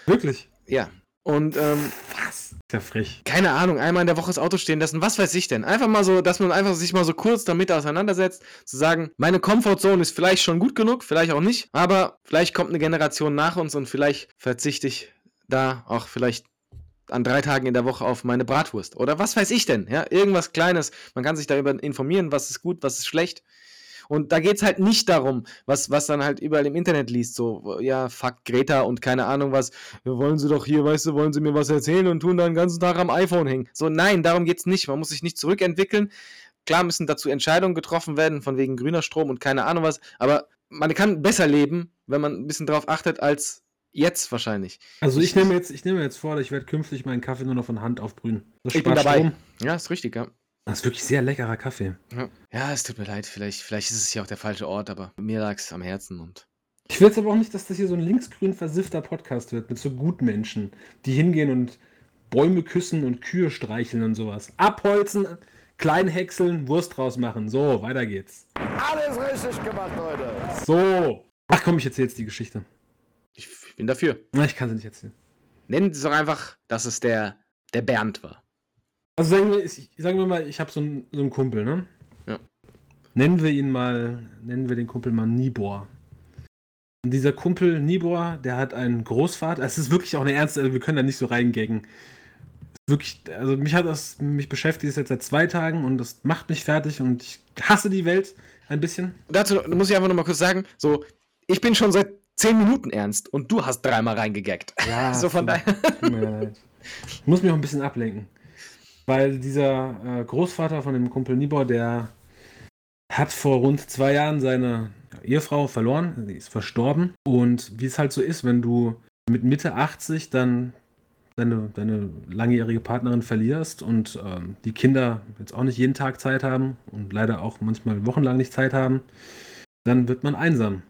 Wirklich? Ja. Und ähm, Was? Ist ja frech. keine Ahnung, einmal in der Woche das Auto stehen lassen, was weiß ich denn? Einfach mal so, dass man einfach sich mal so kurz damit auseinandersetzt, zu sagen, meine Comfortzone ist vielleicht schon gut genug, vielleicht auch nicht, aber vielleicht kommt eine Generation nach uns und vielleicht verzichte ich da auch vielleicht an drei Tagen in der Woche auf meine Bratwurst. Oder was weiß ich denn? Ja, irgendwas Kleines. Man kann sich darüber informieren, was ist gut, was ist schlecht. Und da geht es halt nicht darum, was, was dann halt überall im Internet liest, so, ja, fuck Greta und keine Ahnung was, wollen sie doch hier, weißt du, wollen sie mir was erzählen und tun dann den ganzen Tag am iPhone hängen. So, nein, darum geht's nicht. Man muss sich nicht zurückentwickeln. Klar müssen dazu Entscheidungen getroffen werden, von wegen grüner Strom und keine Ahnung was, aber man kann besser leben, wenn man ein bisschen drauf achtet, als jetzt wahrscheinlich. Also ich nehme jetzt, ich nehme jetzt vor, ich werde künftig meinen Kaffee nur noch von Hand aufbrühen. Das Ich bin dabei. Strom. Ja, ist richtig, ja. Das ist wirklich sehr leckerer Kaffee. Ja, ja es tut mir leid, vielleicht, vielleicht ist es hier auch der falsche Ort, aber mir lag es am Herzen und. Ich will jetzt aber auch nicht, dass das hier so ein linksgrün versiffter Podcast wird mit so Gutmenschen, die hingehen und Bäume küssen und Kühe streicheln und sowas. Abholzen, klein häckseln, Wurst draus machen. So, weiter geht's. Alles richtig gemacht, Leute. So. Ach komm, ich erzähle jetzt die Geschichte. Bin dafür. Ich kann sie nicht erzählen. Nennen Sie doch einfach, dass es der, der Bernd war. Also sagen wir, ich, sagen wir mal, ich habe so einen, so einen Kumpel, ne? Ja. Nennen wir ihn mal, nennen wir den Kumpel mal Nibor. Und dieser Kumpel Nibor, der hat einen Großvater. Es ist wirklich auch eine ernste, also wir können da nicht so reingaggen. Wirklich, also mich hat das, mich beschäftigt es jetzt seit zwei Tagen und das macht mich fertig und ich hasse die Welt ein bisschen. Dazu muss ich einfach noch mal kurz sagen, so, ich bin schon seit zehn Minuten ernst und du hast dreimal reingegaggt. Ja, <laughs> so von daher. Tut mir leid. Ich muss mich auch ein bisschen ablenken. Weil dieser äh, Großvater von dem Kumpel Nibor, der hat vor rund zwei Jahren seine Ehefrau verloren. Sie ist verstorben. Und wie es halt so ist, wenn du mit Mitte 80 dann deine, deine langjährige Partnerin verlierst und ähm, die Kinder jetzt auch nicht jeden Tag Zeit haben und leider auch manchmal wochenlang nicht Zeit haben, dann wird man einsam.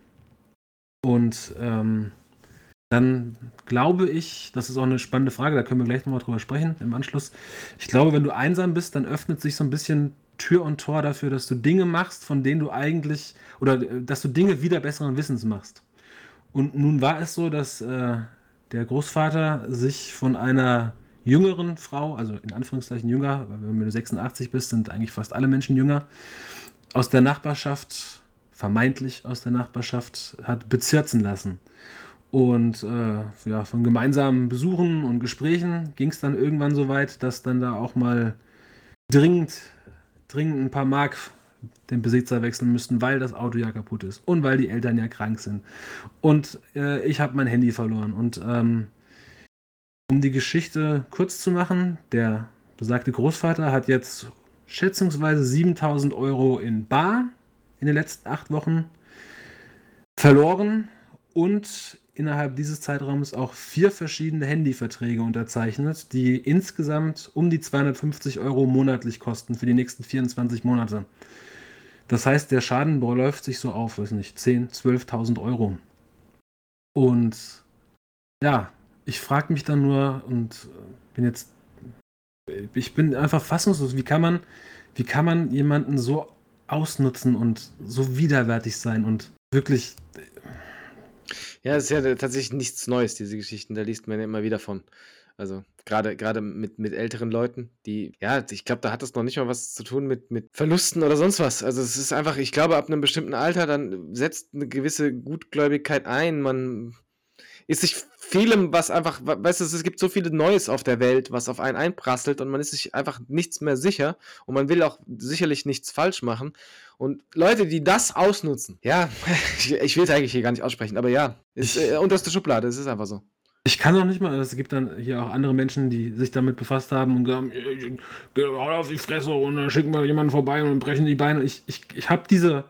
Und ähm, dann glaube ich, das ist auch eine spannende Frage, da können wir gleich nochmal drüber sprechen im Anschluss. Ich glaube, wenn du einsam bist, dann öffnet sich so ein bisschen Tür und Tor dafür, dass du Dinge machst, von denen du eigentlich, oder äh, dass du Dinge wieder besseren Wissens machst. Und nun war es so, dass äh, der Großvater sich von einer jüngeren Frau, also in Anführungszeichen jünger, weil wenn du 86 bist, sind eigentlich fast alle Menschen jünger, aus der Nachbarschaft, vermeintlich aus der Nachbarschaft, hat bezirzen lassen. Und äh, ja, von gemeinsamen Besuchen und Gesprächen ging es dann irgendwann so weit, dass dann da auch mal dringend, dringend ein paar Mark den Besitzer wechseln müssten, weil das Auto ja kaputt ist und weil die Eltern ja krank sind. Und äh, ich habe mein Handy verloren. Und ähm, um die Geschichte kurz zu machen, der besagte Großvater hat jetzt schätzungsweise 7000 Euro in Bar in den letzten acht Wochen verloren und innerhalb dieses Zeitraums auch vier verschiedene Handyverträge unterzeichnet, die insgesamt um die 250 Euro monatlich kosten für die nächsten 24 Monate. Das heißt, der Schaden beläuft sich so auf, weiß nicht, 10.000, 12.000 Euro. Und ja, ich frage mich dann nur und bin jetzt, ich bin einfach fassungslos, wie kann man, wie kann man jemanden so ausnutzen und so widerwärtig sein und wirklich Ja, es ist ja tatsächlich nichts Neues, diese Geschichten. Da liest man ja immer wieder von. Also gerade gerade mit, mit älteren Leuten, die, ja, ich glaube, da hat das noch nicht mal was zu tun mit, mit Verlusten oder sonst was. Also es ist einfach, ich glaube, ab einem bestimmten Alter, dann setzt eine gewisse Gutgläubigkeit ein. Man ist sich vielem, was einfach, we- weißt du, es gibt so viele Neues auf der Welt, was auf einen einprasselt und man ist sich einfach nichts mehr sicher und man will auch sicherlich nichts falsch machen. Und Leute, die das ausnutzen, ja, <laughs> ich, ich will es eigentlich hier gar nicht aussprechen, aber ja, ist äh, unterste Schublade, es ist einfach so. Ich kann auch nicht mal, es gibt dann hier auch andere Menschen, die sich damit befasst haben und sagen, "Äh, hau auf die Fresse und dann schicken wir jemanden vorbei und brechen die Beine. Ich, ich, ich habe diese,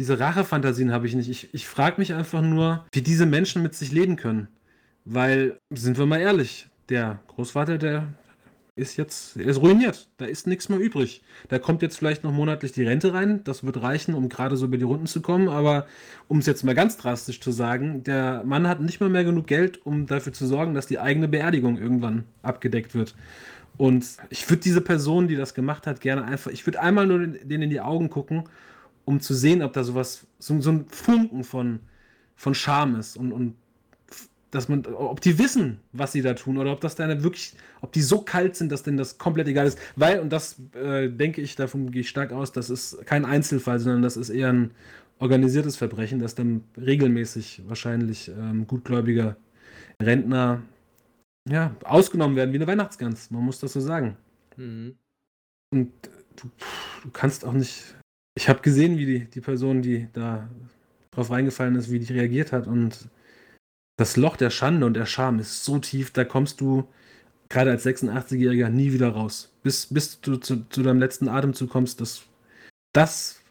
diese Rachefantasien habe ich nicht. Ich, ich frage mich einfach nur, wie diese Menschen mit sich leben können. Weil, sind wir mal ehrlich, der Großvater, der ist jetzt, er ist ruiniert. Da ist nichts mehr übrig. Da kommt jetzt vielleicht noch monatlich die Rente rein. Das wird reichen, um gerade so über die Runden zu kommen. Aber um es jetzt mal ganz drastisch zu sagen, der Mann hat nicht mal mehr genug Geld, um dafür zu sorgen, dass die eigene Beerdigung irgendwann abgedeckt wird. Und ich würde diese Person, die das gemacht hat, gerne einfach, ich würde einmal nur denen in die Augen gucken, um zu sehen, ob da sowas, so, so ein Funken von, von Scham ist und, und dass man, ob die wissen, was sie da tun, oder ob das dann wirklich, ob die so kalt sind, dass denen das komplett egal ist. Weil, und das äh, denke ich, davon gehe ich stark aus, das ist kein Einzelfall, sondern das ist eher ein organisiertes Verbrechen, dass dann regelmäßig wahrscheinlich ähm, gutgläubiger Rentner ja, ausgenommen werden wie eine Weihnachtsgans. Man muss das so sagen. Mhm. Und du, du kannst auch nicht. Ich habe gesehen, wie die, die Person, die da drauf reingefallen ist, wie die reagiert hat. Und das Loch der Schande und der Scham ist so tief, da kommst du gerade als 86-Jähriger nie wieder raus. Bis, bis du zu, zu deinem letzten Atemzug kommst, das, das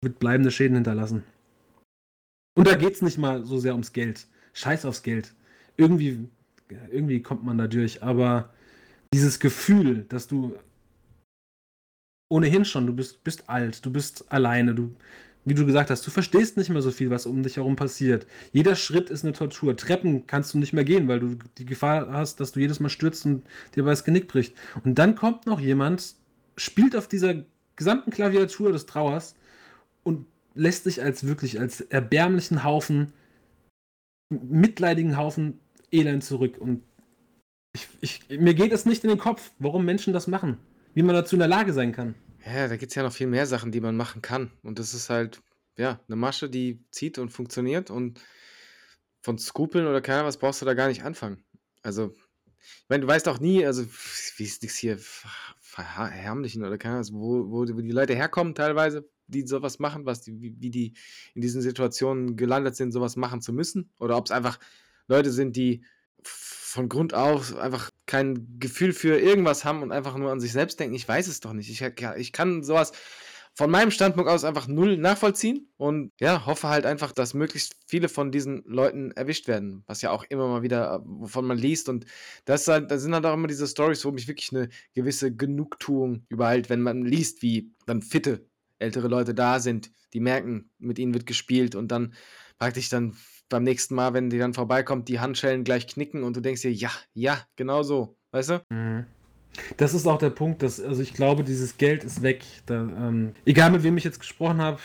wird bleibende Schäden hinterlassen. Und da geht es nicht mal so sehr ums Geld. Scheiß aufs Geld. Irgendwie, irgendwie kommt man da durch, aber dieses Gefühl, dass du ohnehin schon, du bist, bist alt, du bist alleine, du, wie du gesagt hast, du verstehst nicht mehr so viel, was um dich herum passiert. Jeder Schritt ist eine Tortur. Treppen kannst du nicht mehr gehen, weil du die Gefahr hast, dass du jedes Mal stürzt und dir bei das Genick bricht. Und dann kommt noch jemand, spielt auf dieser gesamten Klaviatur des Trauers und lässt sich als wirklich als erbärmlichen Haufen, mitleidigen Haufen Elend zurück. Und ich, ich, mir geht es nicht in den Kopf, warum Menschen das machen. Wie man dazu in der Lage sein kann. Ja, da gibt es ja noch viel mehr Sachen, die man machen kann. Und das ist halt, ja, eine Masche, die zieht und funktioniert. Und von Skrupeln oder keiner was brauchst du da gar nicht anfangen. Also, ich meine, du weißt auch nie, also, wie ist das hier verhermlichen oder keiner, also wo, wo, wo die Leute herkommen teilweise, die sowas machen, was die, wie, wie die in diesen Situationen gelandet sind, sowas machen zu müssen. Oder ob es einfach Leute sind, die von Grund auf einfach kein Gefühl für irgendwas haben und einfach nur an sich selbst denken. Ich weiß es doch nicht. Ich, ich kann sowas von meinem Standpunkt aus einfach null nachvollziehen und ja, hoffe halt einfach, dass möglichst viele von diesen Leuten erwischt werden, was ja auch immer mal wieder, wovon man liest und das halt, da sind halt auch immer diese Stories, wo mich wirklich eine gewisse Genugtuung überhält, wenn man liest, wie dann fitte ältere Leute da sind, die merken, mit ihnen wird gespielt und dann praktisch dann beim nächsten Mal, wenn die dann vorbeikommt, die Handschellen gleich knicken und du denkst dir, ja, ja, genau so, weißt du? Mhm. Das ist auch der Punkt, dass, also ich glaube, dieses Geld ist weg. Da, ähm, egal mit wem ich jetzt gesprochen habe,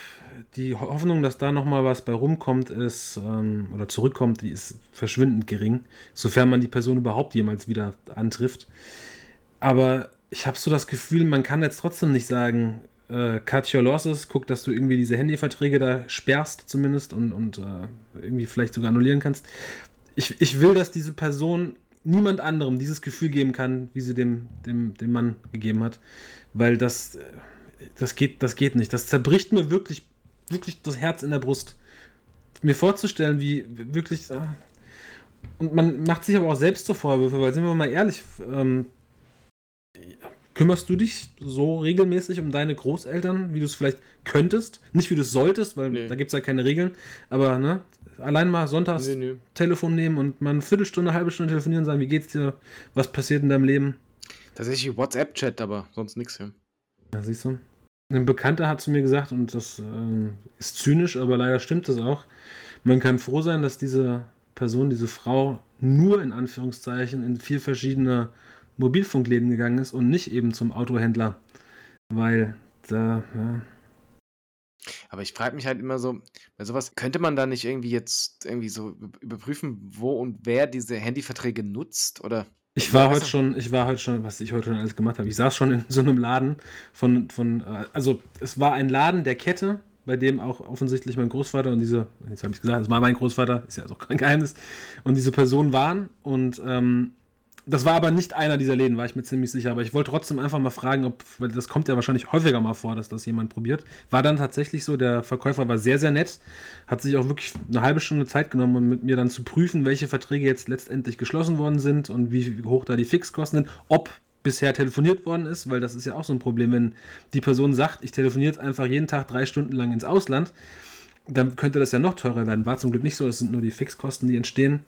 die Hoffnung, dass da nochmal was bei rumkommt, ist, ähm, oder zurückkommt, die ist verschwindend gering, sofern man die Person überhaupt jemals wieder antrifft. Aber ich habe so das Gefühl, man kann jetzt trotzdem nicht sagen, äh, cut your losses, guck, dass du irgendwie diese Handyverträge da sperrst zumindest und, und äh, irgendwie vielleicht sogar annullieren kannst. Ich, ich will, dass diese Person niemand anderem dieses Gefühl geben kann, wie sie dem, dem, dem Mann gegeben hat. Weil das, äh, das, geht, das geht nicht. Das zerbricht mir wirklich, wirklich das Herz in der Brust. Mir vorzustellen, wie wirklich. Äh, und man macht sich aber auch selbst so Vorwürfe, weil sind wir mal ehrlich, ähm, Kümmerst du dich so regelmäßig um deine Großeltern, wie du es vielleicht könntest? Nicht wie du es solltest, weil nee. da gibt es ja keine Regeln. Aber ne, allein mal sonntags nee, nee. Telefon nehmen und mal eine Viertelstunde, eine halbe Stunde telefonieren und sagen, wie geht's dir? Was passiert in deinem Leben? Tatsächlich WhatsApp-Chat, aber sonst nichts, ja. Ja, siehst du. Ein Bekannter hat zu mir gesagt, und das äh, ist zynisch, aber leider stimmt das auch. Man kann froh sein, dass diese Person, diese Frau nur in Anführungszeichen in vier verschiedene Mobilfunkläden gegangen ist und nicht eben zum Autohändler. Weil da, ja. Aber ich frage mich halt immer so, bei sowas könnte man da nicht irgendwie jetzt irgendwie so überprüfen, wo und wer diese Handyverträge nutzt oder ich war heute schon, ich war heute schon, was ich heute schon alles gemacht habe. Ich saß schon in so einem Laden von, von, äh, also es war ein Laden der Kette, bei dem auch offensichtlich mein Großvater und diese, jetzt habe ich gesagt, es war mein Großvater, ist ja also kein Geheimnis, und diese Person waren und ähm, das war aber nicht einer dieser Läden, war ich mir ziemlich sicher. Aber ich wollte trotzdem einfach mal fragen, ob, weil das kommt ja wahrscheinlich häufiger mal vor, dass das jemand probiert. War dann tatsächlich so, der Verkäufer war sehr, sehr nett, hat sich auch wirklich eine halbe Stunde Zeit genommen, um mit mir dann zu prüfen, welche Verträge jetzt letztendlich geschlossen worden sind und wie hoch da die Fixkosten sind, ob bisher telefoniert worden ist, weil das ist ja auch so ein Problem, wenn die Person sagt, ich telefoniere jetzt einfach jeden Tag drei Stunden lang ins Ausland, dann könnte das ja noch teurer werden. War zum Glück nicht so, es sind nur die Fixkosten, die entstehen.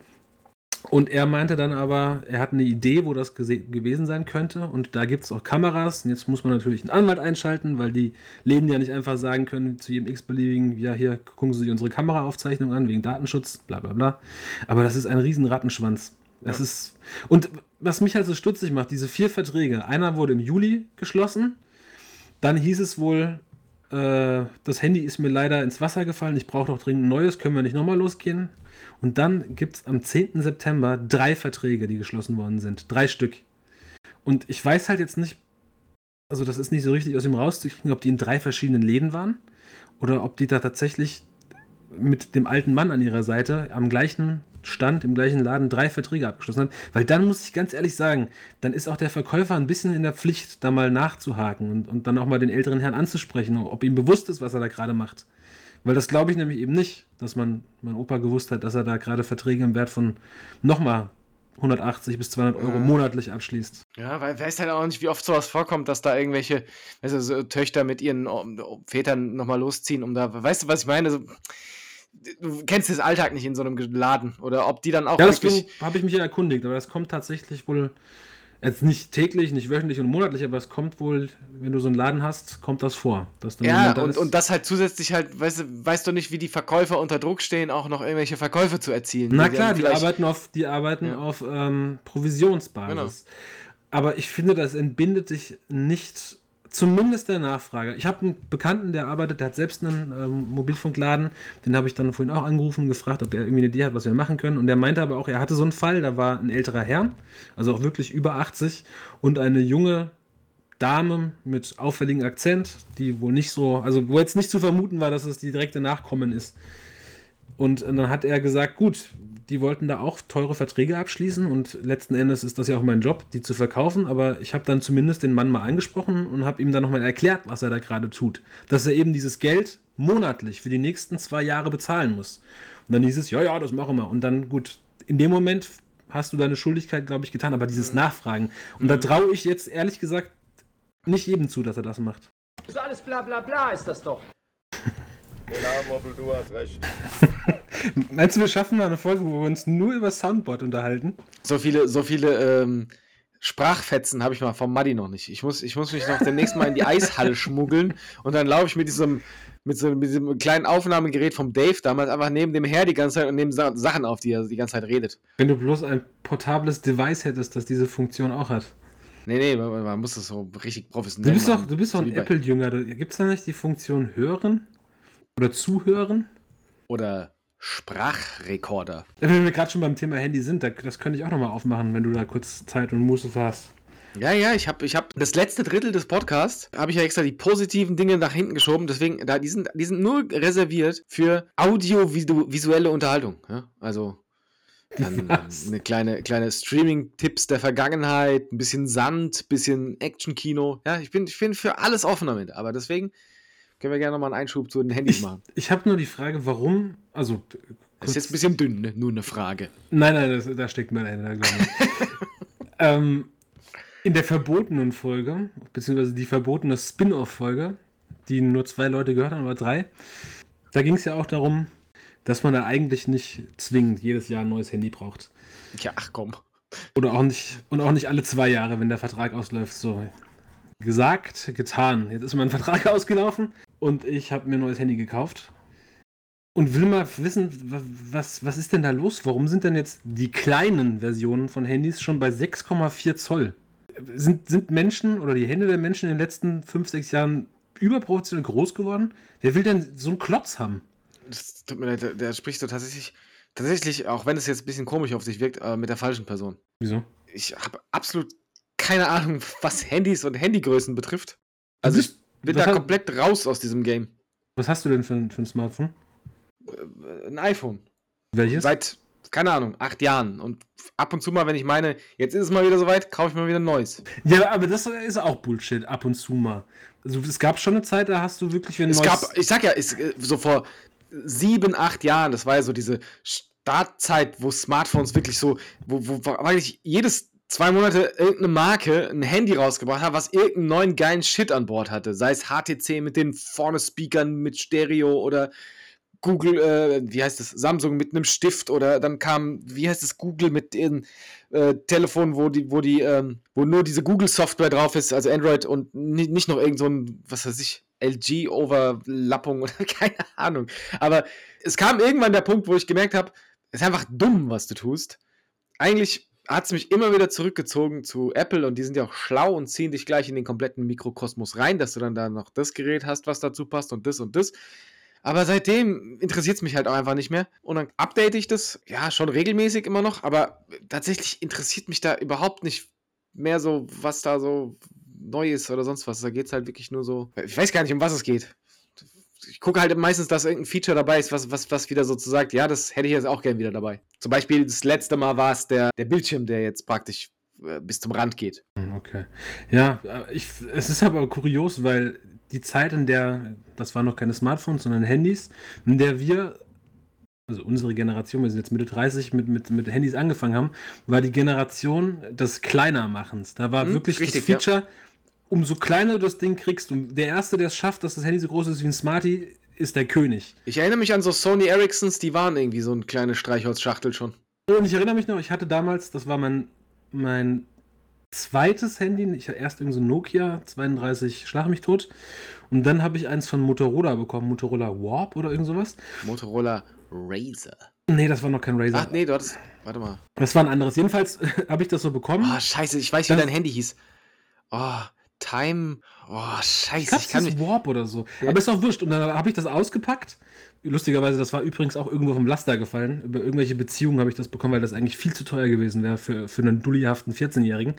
Und er meinte dann aber, er hat eine Idee, wo das gewesen sein könnte. Und da gibt es auch Kameras. Und jetzt muss man natürlich einen Anwalt einschalten, weil die Läden ja nicht einfach sagen können zu jedem x-beliebigen, ja, hier gucken Sie sich unsere Kameraaufzeichnung an, wegen Datenschutz, bla bla bla. Aber das ist ein riesen Rattenschwanz. Das ja. ist. Und was mich halt so stutzig macht, diese vier Verträge. Einer wurde im Juli geschlossen. Dann hieß es wohl, äh, das Handy ist mir leider ins Wasser gefallen, ich brauche doch dringend ein neues, können wir nicht nochmal losgehen? Und dann gibt es am 10. September drei Verträge, die geschlossen worden sind. Drei Stück. Und ich weiß halt jetzt nicht, also das ist nicht so richtig aus ihm rauszukriegen, ob die in drei verschiedenen Läden waren oder ob die da tatsächlich mit dem alten Mann an ihrer Seite am gleichen Stand, im gleichen Laden drei Verträge abgeschlossen haben. Weil dann muss ich ganz ehrlich sagen, dann ist auch der Verkäufer ein bisschen in der Pflicht, da mal nachzuhaken und, und dann auch mal den älteren Herrn anzusprechen, ob ihm bewusst ist, was er da gerade macht. Weil das glaube ich nämlich eben nicht, dass man, mein Opa gewusst hat, dass er da gerade Verträge im Wert von nochmal 180 bis 200 Euro Ja. monatlich abschließt. Ja, weil weiß halt auch nicht, wie oft sowas vorkommt, dass da irgendwelche weißt du, so Töchter mit ihren oh, Vätern nochmal losziehen, um da, weißt du, was ich meine? So, du kennst das Alltag nicht in so einem Laden oder ob die dann auch Ja, deswegen habe ich mich erkundigt, aber das kommt tatsächlich wohl jetzt nicht täglich, nicht wöchentlich und monatlich, aber es kommt wohl, wenn du so einen Laden hast, kommt das vor. Ja, und, und das halt zusätzlich halt, weißt du, weißt du nicht, wie die Verkäufer unter Druck stehen, auch noch irgendwelche Verkäufe zu erzielen. Na klar, die arbeiten auf, die arbeiten Ja. auf ähm, Provisionsbasis. Aber ich finde, das entbindet sich nicht, zumindest der Nachfrage. Ich habe einen Bekannten, der arbeitet, der hat selbst einen ähm, Mobilfunkladen. Den habe ich dann vorhin auch angerufen und gefragt, ob er irgendwie eine Idee hat, was wir machen können. Und der meinte aber auch, er hatte so einen Fall, da war ein älterer Herr, also auch wirklich über 80 und eine junge Dame mit auffälligem Akzent, die wohl nicht so, also wo jetzt nicht zu vermuten war, dass es die direkte Nachkommen ist. Und dann hat er gesagt, gut, die wollten da auch teure Verträge abschließen und letzten Endes ist das ja auch mein Job, die zu verkaufen, aber ich habe dann zumindest den Mann mal angesprochen und habe ihm dann nochmal erklärt, was er da gerade tut. Dass er eben dieses Geld monatlich für die nächsten zwei Jahre bezahlen muss. Und dann hieß es, ja, ja, das machen wir. Und dann, gut, in dem Moment hast du deine Schuldigkeit, glaube ich, getan, aber dieses Nachfragen. Und da traue ich jetzt ehrlich gesagt nicht jedem zu, dass er das macht. Das ist alles bla bla bla ist das doch. <laughs> Genau, Moppel, du hast recht. <laughs> Meinst du, wir schaffen mal eine Folge, wo wir uns nur über Soundboard unterhalten? So viele, so viele ähm, Sprachfetzen habe ich mal vom Maddi noch nicht. Ich muss, ich muss mich noch demnächst mal in die Eishalle schmuggeln und dann laufe ich mit diesem, mit, so, mit diesem kleinen Aufnahmegerät vom Dave damals einfach neben dem her die ganze Zeit und nehme Sa Sachen auf, die er die ganze Zeit redet. Wenn du bloß ein portables Device hättest, das diese Funktion auch hat. Nee, nee, man, man muss das so richtig professionell Du bist doch, machen. du bist doch ein Apple-Jünger. Gibt es da nicht die Funktion Hören? Oder Zuhören? Oder Sprachrekorder. Wenn wir gerade schon beim Thema Handy sind, da- das könnte ich auch nochmal aufmachen, wenn du da kurz Zeit und Muße hast. Ja, ja, ich habe ich hab das letzte Drittel des Podcasts, habe ich ja extra die positiven Dinge nach hinten geschoben, deswegen, da, die, sind, die sind nur reserviert für audiovisuelle Unterhaltung. Ja? Also dann <laughs> ähm, Was? eine kleine, kleine Streaming-Tipps der Vergangenheit, ein bisschen Sand, ein bisschen Action-Kino. Ja, ich bin, ich bin für alles offen damit, aber deswegen können wir gerne nochmal einen Einschub zu den Handys machen. Ich habe nur die Frage, warum. Also. Das ist jetzt ein bisschen dünn, ne? nur eine Frage. Nein, nein, das, da steckt glaube ich. <laughs> ähm, in der verbotenen Folge, beziehungsweise die verbotene Spin-off-Folge, die nur zwei Leute gehört haben, oder drei, da ging es ja auch darum, dass man da eigentlich nicht zwingend jedes Jahr ein neues Handy braucht. Ja, ach komm. Oder auch nicht, und auch nicht alle zwei Jahre, wenn der Vertrag ausläuft. So gesagt, getan. Jetzt ist mein Vertrag <laughs> ausgelaufen und ich habe mir ein neues Handy gekauft. Und will mal wissen, wa- was, was ist denn da los? Warum sind denn jetzt die kleinen Versionen von Handys schon bei 6,4 Zoll? Sind, sind Menschen oder die Hände der Menschen in den letzten 5, 6 Jahren überproportional groß geworden? Wer will denn so einen Klotz haben? Das tut mir leid, der, der spricht so tatsächlich, tatsächlich, auch wenn es jetzt ein bisschen komisch auf sich wirkt, äh, mit der falschen Person. Wieso? Ich habe absolut keine Ahnung, was Handys und Handygrößen betrifft. Also ich bin da hat- komplett raus aus diesem Game. Was hast du denn für, ein- für ein Smartphone? Äh, Ein iPhone. Welches? Seit, keine Ahnung, acht Jahren. Und ab und zu mal, wenn ich meine, jetzt ist es mal wieder soweit, kaufe ich mal wieder ein neues. Ja, aber das ist auch Bullshit, ab und zu mal. Also es gab schon eine Zeit, da hast du wirklich wenn Es neues- gab, ich sag ja, es, äh, so vor sieben, acht Jahren, das war ja so diese Startzeit, wo Smartphones wirklich so, wo, wo wo eigentlich jedes zwei Monate irgendeine Marke ein Handy rausgebracht hat, was irgendeinen neuen geilen Shit an Bord hatte. Sei es HTC mit den vorne Speakern mit Stereo oder Google, äh, wie heißt es, Samsung mit einem Stift oder dann kam, wie heißt es, Google mit ihren äh, Telefonen, wo die, wo die, ähm, wo nur diese Google-Software drauf ist, also Android und ni- nicht noch irgend so ein, was weiß ich, LG-Overlappung <laughs> oder keine Ahnung. Aber es kam irgendwann der Punkt, wo ich gemerkt habe, es ist einfach dumm, was du tust. Eigentlich hat es mich immer wieder zurückgezogen zu Apple und die sind ja auch schlau und ziehen dich gleich in den kompletten Mikrokosmos rein, dass du dann da noch das Gerät hast, was dazu passt und das und das. Aber seitdem interessiert es mich halt auch einfach nicht mehr. Und dann update ich das, ja, schon regelmäßig immer noch, aber tatsächlich interessiert mich da überhaupt nicht mehr so, was da so neu ist oder sonst was. Da geht es halt wirklich nur so. Ich weiß gar nicht, um was es geht. Ich gucke halt meistens, dass irgendein Feature dabei ist, was, was, was wieder so zu sagt, ja, das hätte ich jetzt auch gern wieder dabei. Zum Beispiel das letzte Mal war es der, der Bildschirm, der jetzt praktisch äh, bis zum Rand geht. Hm, Okay. Ja, äh, ich, es ist aber kurios, weil die Zeit, in der, das waren noch keine Smartphones, sondern Handys, in der wir, also unsere Generation, wir sind jetzt Mitte 30, mit, mit, mit Handys angefangen haben, war die Generation des Kleinermachens. Da war Hm, wirklich richtig, das Feature, umso kleiner du das Ding kriegst, und der Erste, der es schafft, dass das Handy so groß ist wie ein Smartie, ist der König. Ich erinnere mich an so Sony Ericssons, die waren irgendwie so eine kleine Streichholzschachtel schon. Und ich erinnere mich noch, ich hatte damals, das war mein, mein zweites Handy, ich hatte erst irgend so ein Nokia 32 Schlag mich tot und dann habe ich eins von Motorola bekommen, Motorola Warp oder irgend sowas. Motorola Razer. Nee, das war noch kein Razer. Ach nee, du hattest. Warte mal. Das war ein anderes. Jedenfalls <laughs> habe ich das so bekommen. Oh, scheiße, ich weiß, wie Das- dein Handy hieß. Oh, Time. Oh, scheiße, ich kann ist Warp oder so. Ja. Aber ist auch wurscht. Und dann habe ich das ausgepackt. Lustigerweise, das war übrigens auch irgendwo vom Laster gefallen. Über irgendwelche Beziehungen habe ich das bekommen, weil das eigentlich viel zu teuer gewesen wäre für, für einen dullihaften 14-Jährigen.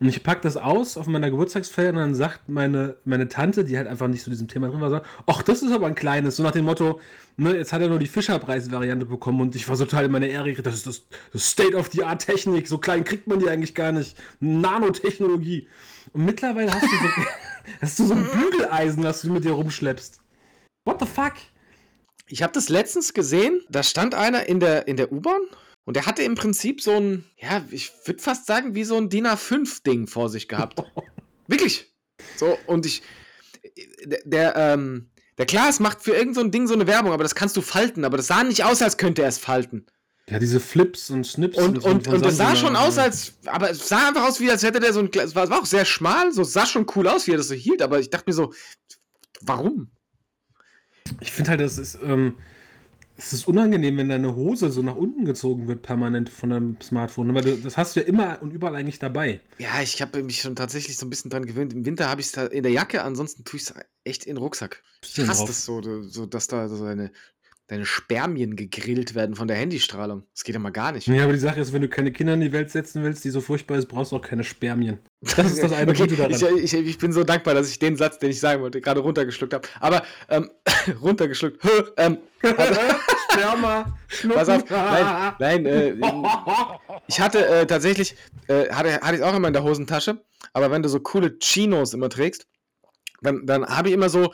Und ich packe das aus auf meiner Geburtstagsfeier und dann sagt meine, meine Tante, die halt einfach nicht zu diesem Thema drin war, sagt, ach, das ist aber ein kleines. So nach dem Motto, ne, jetzt hat er nur die Fischerpreis-Variante bekommen und ich war so total in meiner Ehre, das ist das, das State-of-the-Art-Technik, so klein kriegt man die eigentlich gar nicht. Nanotechnologie. Und mittlerweile hast du so, <laughs> <laughs> hast du so ein Bügeleisen, was du mit dir rumschleppst. What the fuck? Ich habe das letztens gesehen, da stand einer in der, in der U-Bahn und der hatte im Prinzip so ein, ja, ich würde fast sagen, wie so ein DIN A5-Ding vor sich gehabt. <laughs> Wirklich. So, und ich, der, der, ähm, der Klaas macht für irgend so ein Ding so eine Werbung, aber das kannst du falten, aber das sah nicht aus, als könnte er es falten. Ja, diese Flips und Snips. Und, und, von und das sah schon ja. aus, als, aber es sah einfach aus, wie als hätte der so ein, es war, war auch sehr schmal, so sah schon cool aus, wie er das so hielt, aber ich dachte mir so, warum? Ich finde halt, das ist, ähm, es ist unangenehm, wenn deine Hose so nach unten gezogen wird, permanent von deinem Smartphone. Weil du, das hast du ja immer und überall eigentlich dabei. Ja, ich habe mich schon tatsächlich so ein bisschen dran gewöhnt. Im Winter habe ich es in der Jacke, ansonsten tue ich es echt in den Rucksack. Ich hasse das so, so- dass da so deine, deine Spermien gegrillt werden von der Handystrahlung. Das geht ja mal gar nicht. Ja, aber die Sache ist, wenn du keine Kinder in die Welt setzen willst, die so furchtbar ist, brauchst du auch keine Spermien. Das ist das eine okay, Gute daran. ich, ich, ich bin so dankbar, dass ich den Satz, den ich sagen wollte, gerade runtergeschluckt habe. Aber, ähm, <laughs> runtergeschluckt. ähm, <laughs> Sperma, pass auf, nein, nein, äh, <laughs> Ich hatte äh, tatsächlich, äh, hatte, hatte ich auch immer in der Hosentasche, aber wenn du so coole Chinos immer trägst, dann, dann habe ich immer so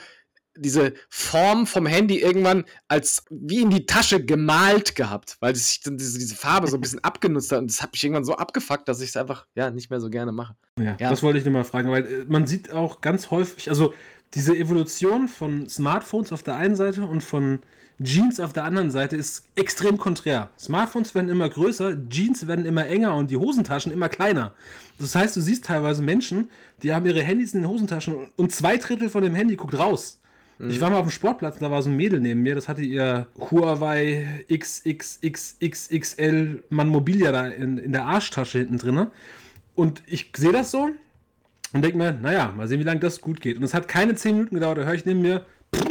diese Form vom Handy irgendwann als wie in die Tasche gemalt gehabt, weil sich dann diese, diese Farbe so ein bisschen <laughs> abgenutzt hat und das hat mich irgendwann so abgefuckt, dass ich es einfach ja nicht mehr so gerne mache. Ja, Ja. das wollte ich nur mal fragen, weil äh, man sieht auch ganz häufig, also diese Evolution von Smartphones auf der einen Seite und von Jeans auf der anderen Seite ist extrem konträr. Smartphones werden immer größer, Jeans werden immer enger und die Hosentaschen immer kleiner. Das heißt, du siehst teilweise Menschen, die haben ihre Handys in den Hosentaschen und zwei Drittel von dem Handy guckt raus. Ich war mal auf dem Sportplatz, da war so ein Mädel neben mir, das hatte ihr Huawei XXXXXL Mann Mobilia da in, in der Arschtasche hinten drin. Und ich sehe das so und denke mir, naja, mal sehen, wie lange das gut geht. Und es hat keine 10 Minuten gedauert, da höre ich neben mir, nein,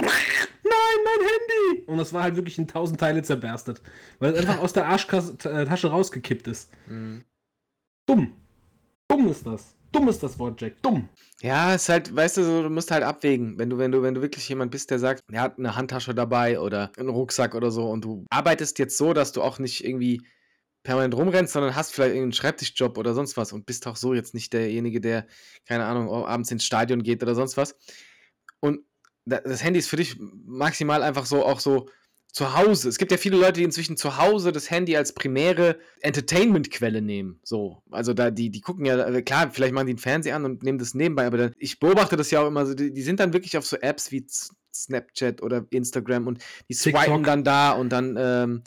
mein Handy! Und das war halt wirklich in tausend Teile zerberstet, weil es einfach aus der Arschtasche rausgekippt ist. Dumm. Dumm ist das. Dumm ist das Wort, Jack. Dumm. Ja, es ist halt, weißt du, du musst halt abwägen, wenn du, wenn du, wenn du wirklich jemand bist, der sagt, er hat eine Handtasche dabei oder einen Rucksack oder so und du arbeitest jetzt so, dass du auch nicht irgendwie permanent rumrennst, sondern hast vielleicht irgendeinen Schreibtischjob oder sonst was und bist auch so jetzt nicht derjenige, der, keine Ahnung, abends ins Stadion geht oder sonst was. Und da- das Handy ist für dich maximal einfach so auch so zu Hause. Es gibt ja viele Leute, die inzwischen zu Hause das Handy als primäre Entertainment-Quelle nehmen. So, also da die die gucken ja äh, klar, vielleicht machen die einen Fernseher an und nehmen das nebenbei, aber dann, ich beobachte das ja auch immer so. Die, die sind dann wirklich auf so Apps wie Snapchat oder Instagram und die swipen TikTok. dann da und dann ähm,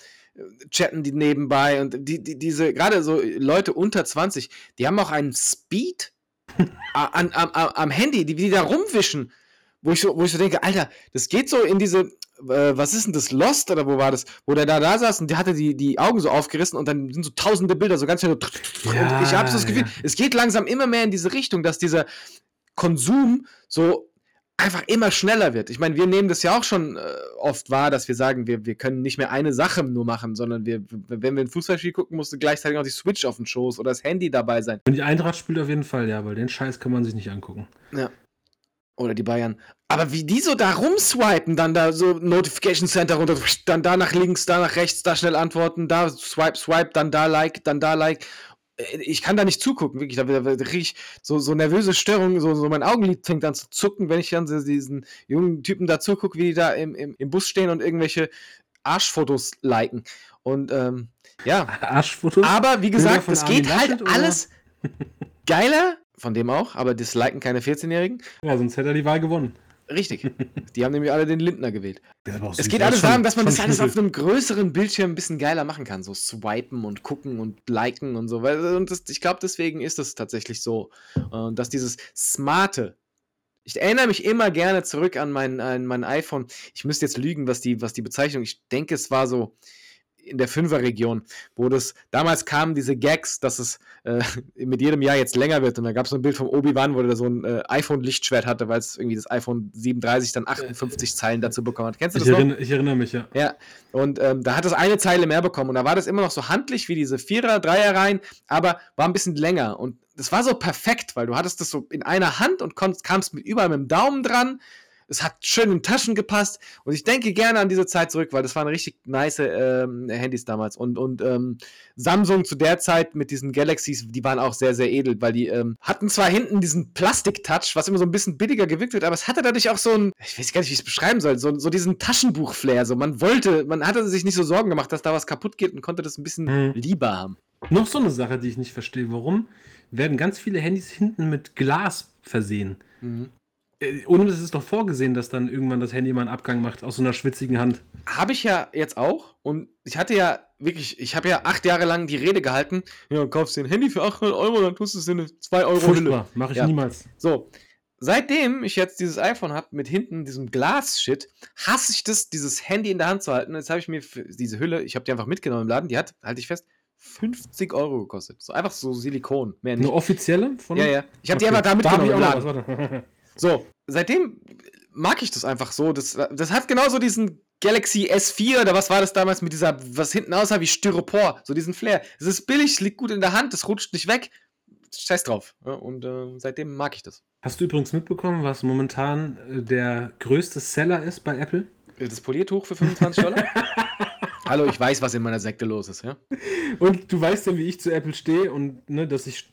chatten die nebenbei und die, die diese gerade so Leute unter 20, die haben auch einen Speed <laughs> am, am, am Handy, die, die da rumwischen, wo ich so, wo ich so denke, Alter, das geht so in diese, äh, was ist denn das, Lost oder wo war das, wo der da da saß und der hatte die, die Augen so aufgerissen und dann sind so tausende Bilder so ganz schnell so, Ja, und ich habe so das Gefühl, ja. es geht langsam immer mehr in diese Richtung, dass dieser Konsum so einfach immer schneller wird. Ich meine, wir nehmen das ja auch schon äh, oft wahr, dass wir sagen, wir, wir können nicht mehr eine Sache nur machen, sondern wir, wenn wir ein Fußballspiel gucken, musste gleichzeitig auch die Switch auf den Schoß oder das Handy dabei sein. Wenn die Eintracht spielt, auf jeden Fall, ja, weil den Scheiß kann man sich nicht angucken. Ja. Oder die Bayern. Aber wie die so da rumswipen, dann da so Notification Center runter, dann da nach links, da nach rechts, da schnell antworten, da swipe, swipe, dann da like, dann da like. Äh, Ich kann da nicht zugucken, wirklich. Da, da, da kriege ich so, so nervöse Störungen, so, so mein Augenlid fängt an zu zucken, wenn ich dann so diesen jungen Typen da zugucke, wie die da im, im, im Bus stehen und irgendwelche Arschfotos liken. Und ähm, ja, Arschfotos? aber wie gesagt, es geht Laschet, halt oder? alles geiler, von dem auch, aber das liken keine 14-Jährigen. Ja, sonst hätte er die Wahl gewonnen. Richtig. Die haben nämlich alle den Lindner gewählt. Es süß, geht alles schon- darum, dass man das alles auf einem größeren Bildschirm ein bisschen geiler machen kann. So swipen und gucken und liken und so. Weil, und das, ich glaube, deswegen ist es tatsächlich so, äh, dass dieses smarte. Ich erinnere mich immer gerne zurück an mein, an mein iPhone. Ich müsste jetzt lügen, was die, was die Bezeichnung. Ich denke, es war so in der Fünferregion, wo das damals kamen diese Gags, dass es äh, mit jedem Jahr jetzt länger wird. Und da gab es so ein Bild vom Obi-Wan, wo der so ein äh, iPhone-Lichtschwert hatte, weil es irgendwie das iPhone 37 dann 58 Zeilen dazu bekommen hat. Kennst du Ich das noch? erinnere, ich erinnere mich, ja. Ja, und ähm, da hat es eine Zeile mehr bekommen. Und da war das immer noch so handlich wie diese Vierer-, Dreier-Reihen, aber war ein bisschen länger. Und das war so perfekt, weil du hattest das so in einer Hand und kamst mit überall mit dem Daumen dran. Es hat schön in Taschen gepasst. Und ich denke gerne an diese Zeit zurück, weil das waren richtig nice ähm, Handys damals. Und, und ähm, Samsung zu der Zeit mit diesen Galaxies, die waren auch sehr, sehr edel, weil die ähm, hatten zwar hinten diesen Plastik-Touch, was immer so ein bisschen billiger gewirkt wird, aber es hatte dadurch auch so ein, ich weiß gar nicht, wie ich es beschreiben soll, so, so diesen Taschenbuch-Flair. So, man wollte, man hatte sich nicht so Sorgen gemacht, dass da was kaputt geht und konnte das ein bisschen Mhm. lieber haben. Noch so eine Sache, die ich nicht verstehe. Warum werden ganz viele Handys hinten mit Glas versehen? Äh, Ohne das ist doch vorgesehen, dass dann irgendwann das Handy mal einen Abgang macht aus so einer schwitzigen Hand. Habe ich ja jetzt auch und ich hatte ja wirklich, ich habe ja acht Jahre lang die Rede gehalten, ja, kaufst dir ein Handy für 800 Euro, dann tust du es in eine 2 Euro Hülle. Furchtbar, mache ich Ja. niemals. So, seitdem ich jetzt dieses iPhone habe mit hinten diesem Glas-Shit, hasse ich das, dieses Handy in der Hand zu halten. Jetzt habe ich mir diese Hülle, ich habe die einfach mitgenommen im Laden, die hat, halte ich fest, 50 Euro gekostet. So einfach so Silikon, mehr nicht. Eine offizielle von. Ja, ja. Ich habe die Okay. einfach da mitgenommen im Laden. So, seitdem mag ich das einfach so. Das, das hat genauso diesen Galaxy S4 oder was war das damals mit dieser, was hinten aussah wie Styropor, so diesen Flair. Es ist billig, es liegt gut in der Hand, es rutscht nicht weg. Scheiß drauf. Und äh, seitdem mag ich das. Hast du übrigens mitbekommen, was momentan äh, der größte Seller ist bei Apple? Das Poliertuch für 25 Dollar? <laughs> Hallo, ich weiß, was in meiner Sekte los ist, ja? Und du weißt ja, wie ich zu Apple stehe und ne, dass ich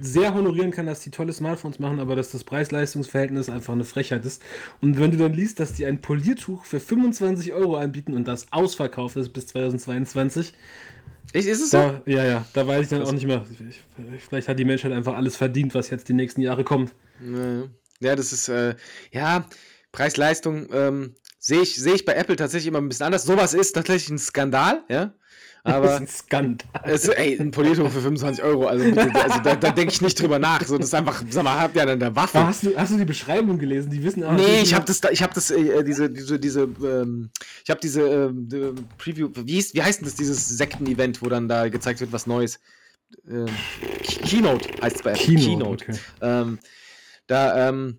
sehr honorieren kann, dass die tolle Smartphones machen, aber dass das Preis-Leistungs-Verhältnis einfach eine Frechheit ist. Und wenn du dann liest, dass die ein Poliertuch für 25 Euro anbieten und das ausverkauft ist bis 2022, Ist, ist es so? da, ja, ja, da weiß ich dann auch nicht mehr. Ich, vielleicht hat die Menschheit einfach alles verdient, was jetzt die nächsten Jahre kommt. Ja, ja, das ist, äh, ja, Preis-Leistung, ähm, sehe ich, sehe ich bei Apple tatsächlich immer ein bisschen anders. Sowas ist tatsächlich ein Skandal, ja? das ist Aber ein Skandal. es, ey, ein Poliertuch für 25 Euro, also, also da, da denke ich nicht drüber nach. So, das ist einfach, sag mal, habt ihr dann der Waffe? Aber hast, du, hast du die Beschreibung gelesen? Die wissen auch Nee, ich habe das, da- ich habe das, äh, diese, diese, diese, ähm, ich habe diese ähm, die Preview, wie, hieß, wie heißt denn das, dieses Sekten-Event, wo dann da gezeigt wird, was Neues? Key- Keynote heißt es bei Apple. Keynote, okay. Ähm, da ähm,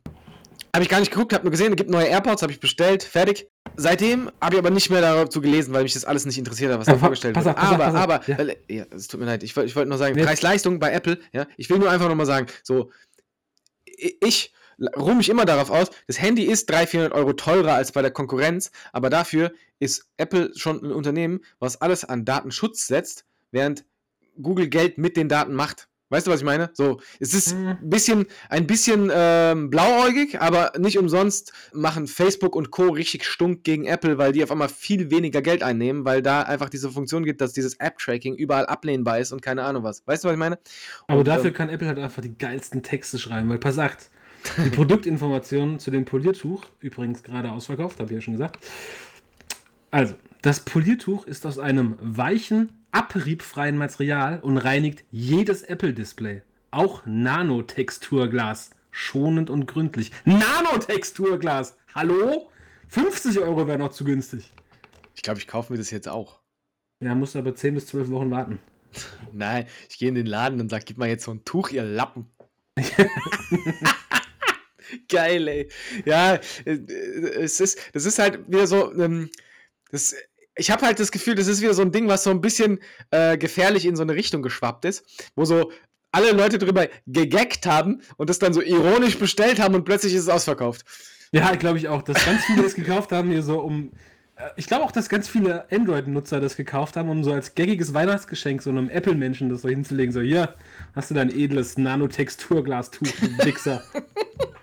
habe ich gar nicht geguckt, habe nur gesehen, es gibt neue AirPods, habe ich bestellt, fertig. Seitdem habe ich aber nicht mehr dazu gelesen, weil mich das alles nicht interessiert hat, was da vorgestellt wird. aber, auf, aber, ja. weil, ja, es tut mir leid, ich, ich wollte nur sagen, Nee. Preis-Leistung bei Apple, ja, ich will nur einfach nochmal sagen, so, ich ruhe mich immer darauf aus, das Handy ist 300, 400 Euro teurer als bei der Konkurrenz, aber dafür ist Apple schon ein Unternehmen, was alles an Datenschutz setzt, während Google Geld mit den Daten macht. Weißt du, was ich meine? So, es ist Mhm. ein bisschen, ein bisschen ähm, blauäugig, aber nicht umsonst machen Facebook und Co. richtig stunk gegen Apple, weil die auf einmal viel weniger Geld einnehmen, weil da einfach diese Funktion gibt, dass dieses App-Tracking überall ablehnbar ist und keine Ahnung was. Weißt du, was ich meine? Aber Und, dafür ähm, kann Apple halt einfach die geilsten Texte schreiben, weil pass sagt, die Produktinformationen zu dem Poliertuch, übrigens gerade ausverkauft, habe ich ja schon gesagt. Also, das Poliertuch ist aus einem weichen, abriebfreien Material und reinigt jedes Apple-Display. Auch Nanotexturglas. Schonend und gründlich. Nanotexturglas! Hallo? 50 Euro wäre noch zu günstig. Ich glaube, ich kaufe mir das jetzt auch. Ja, musst aber 10 bis 12 Wochen warten. <laughs> Nein, ich gehe in den Laden und sage, gib mal jetzt so ein Tuch, ihr Lappen. <laughs> Geil, ey. Ja, äh, es ist, das ist halt wieder so, ähm, das, ich habe halt das Gefühl, das ist wieder so ein Ding, was so ein bisschen äh, gefährlich in so eine Richtung geschwappt ist, wo so alle Leute drüber gegackt haben und das dann so ironisch bestellt haben und plötzlich ist es ausverkauft. Ja, glaube ich auch, dass ganz viele das gekauft haben, hier so um. äh, Ich glaube auch, dass ganz viele Android-Nutzer das gekauft haben, um so als gaggiges Weihnachtsgeschenk so einem Apple-Menschen das so hinzulegen. So, hier hast du dein edles Nanotexturglastuch, du Wichser. <laughs>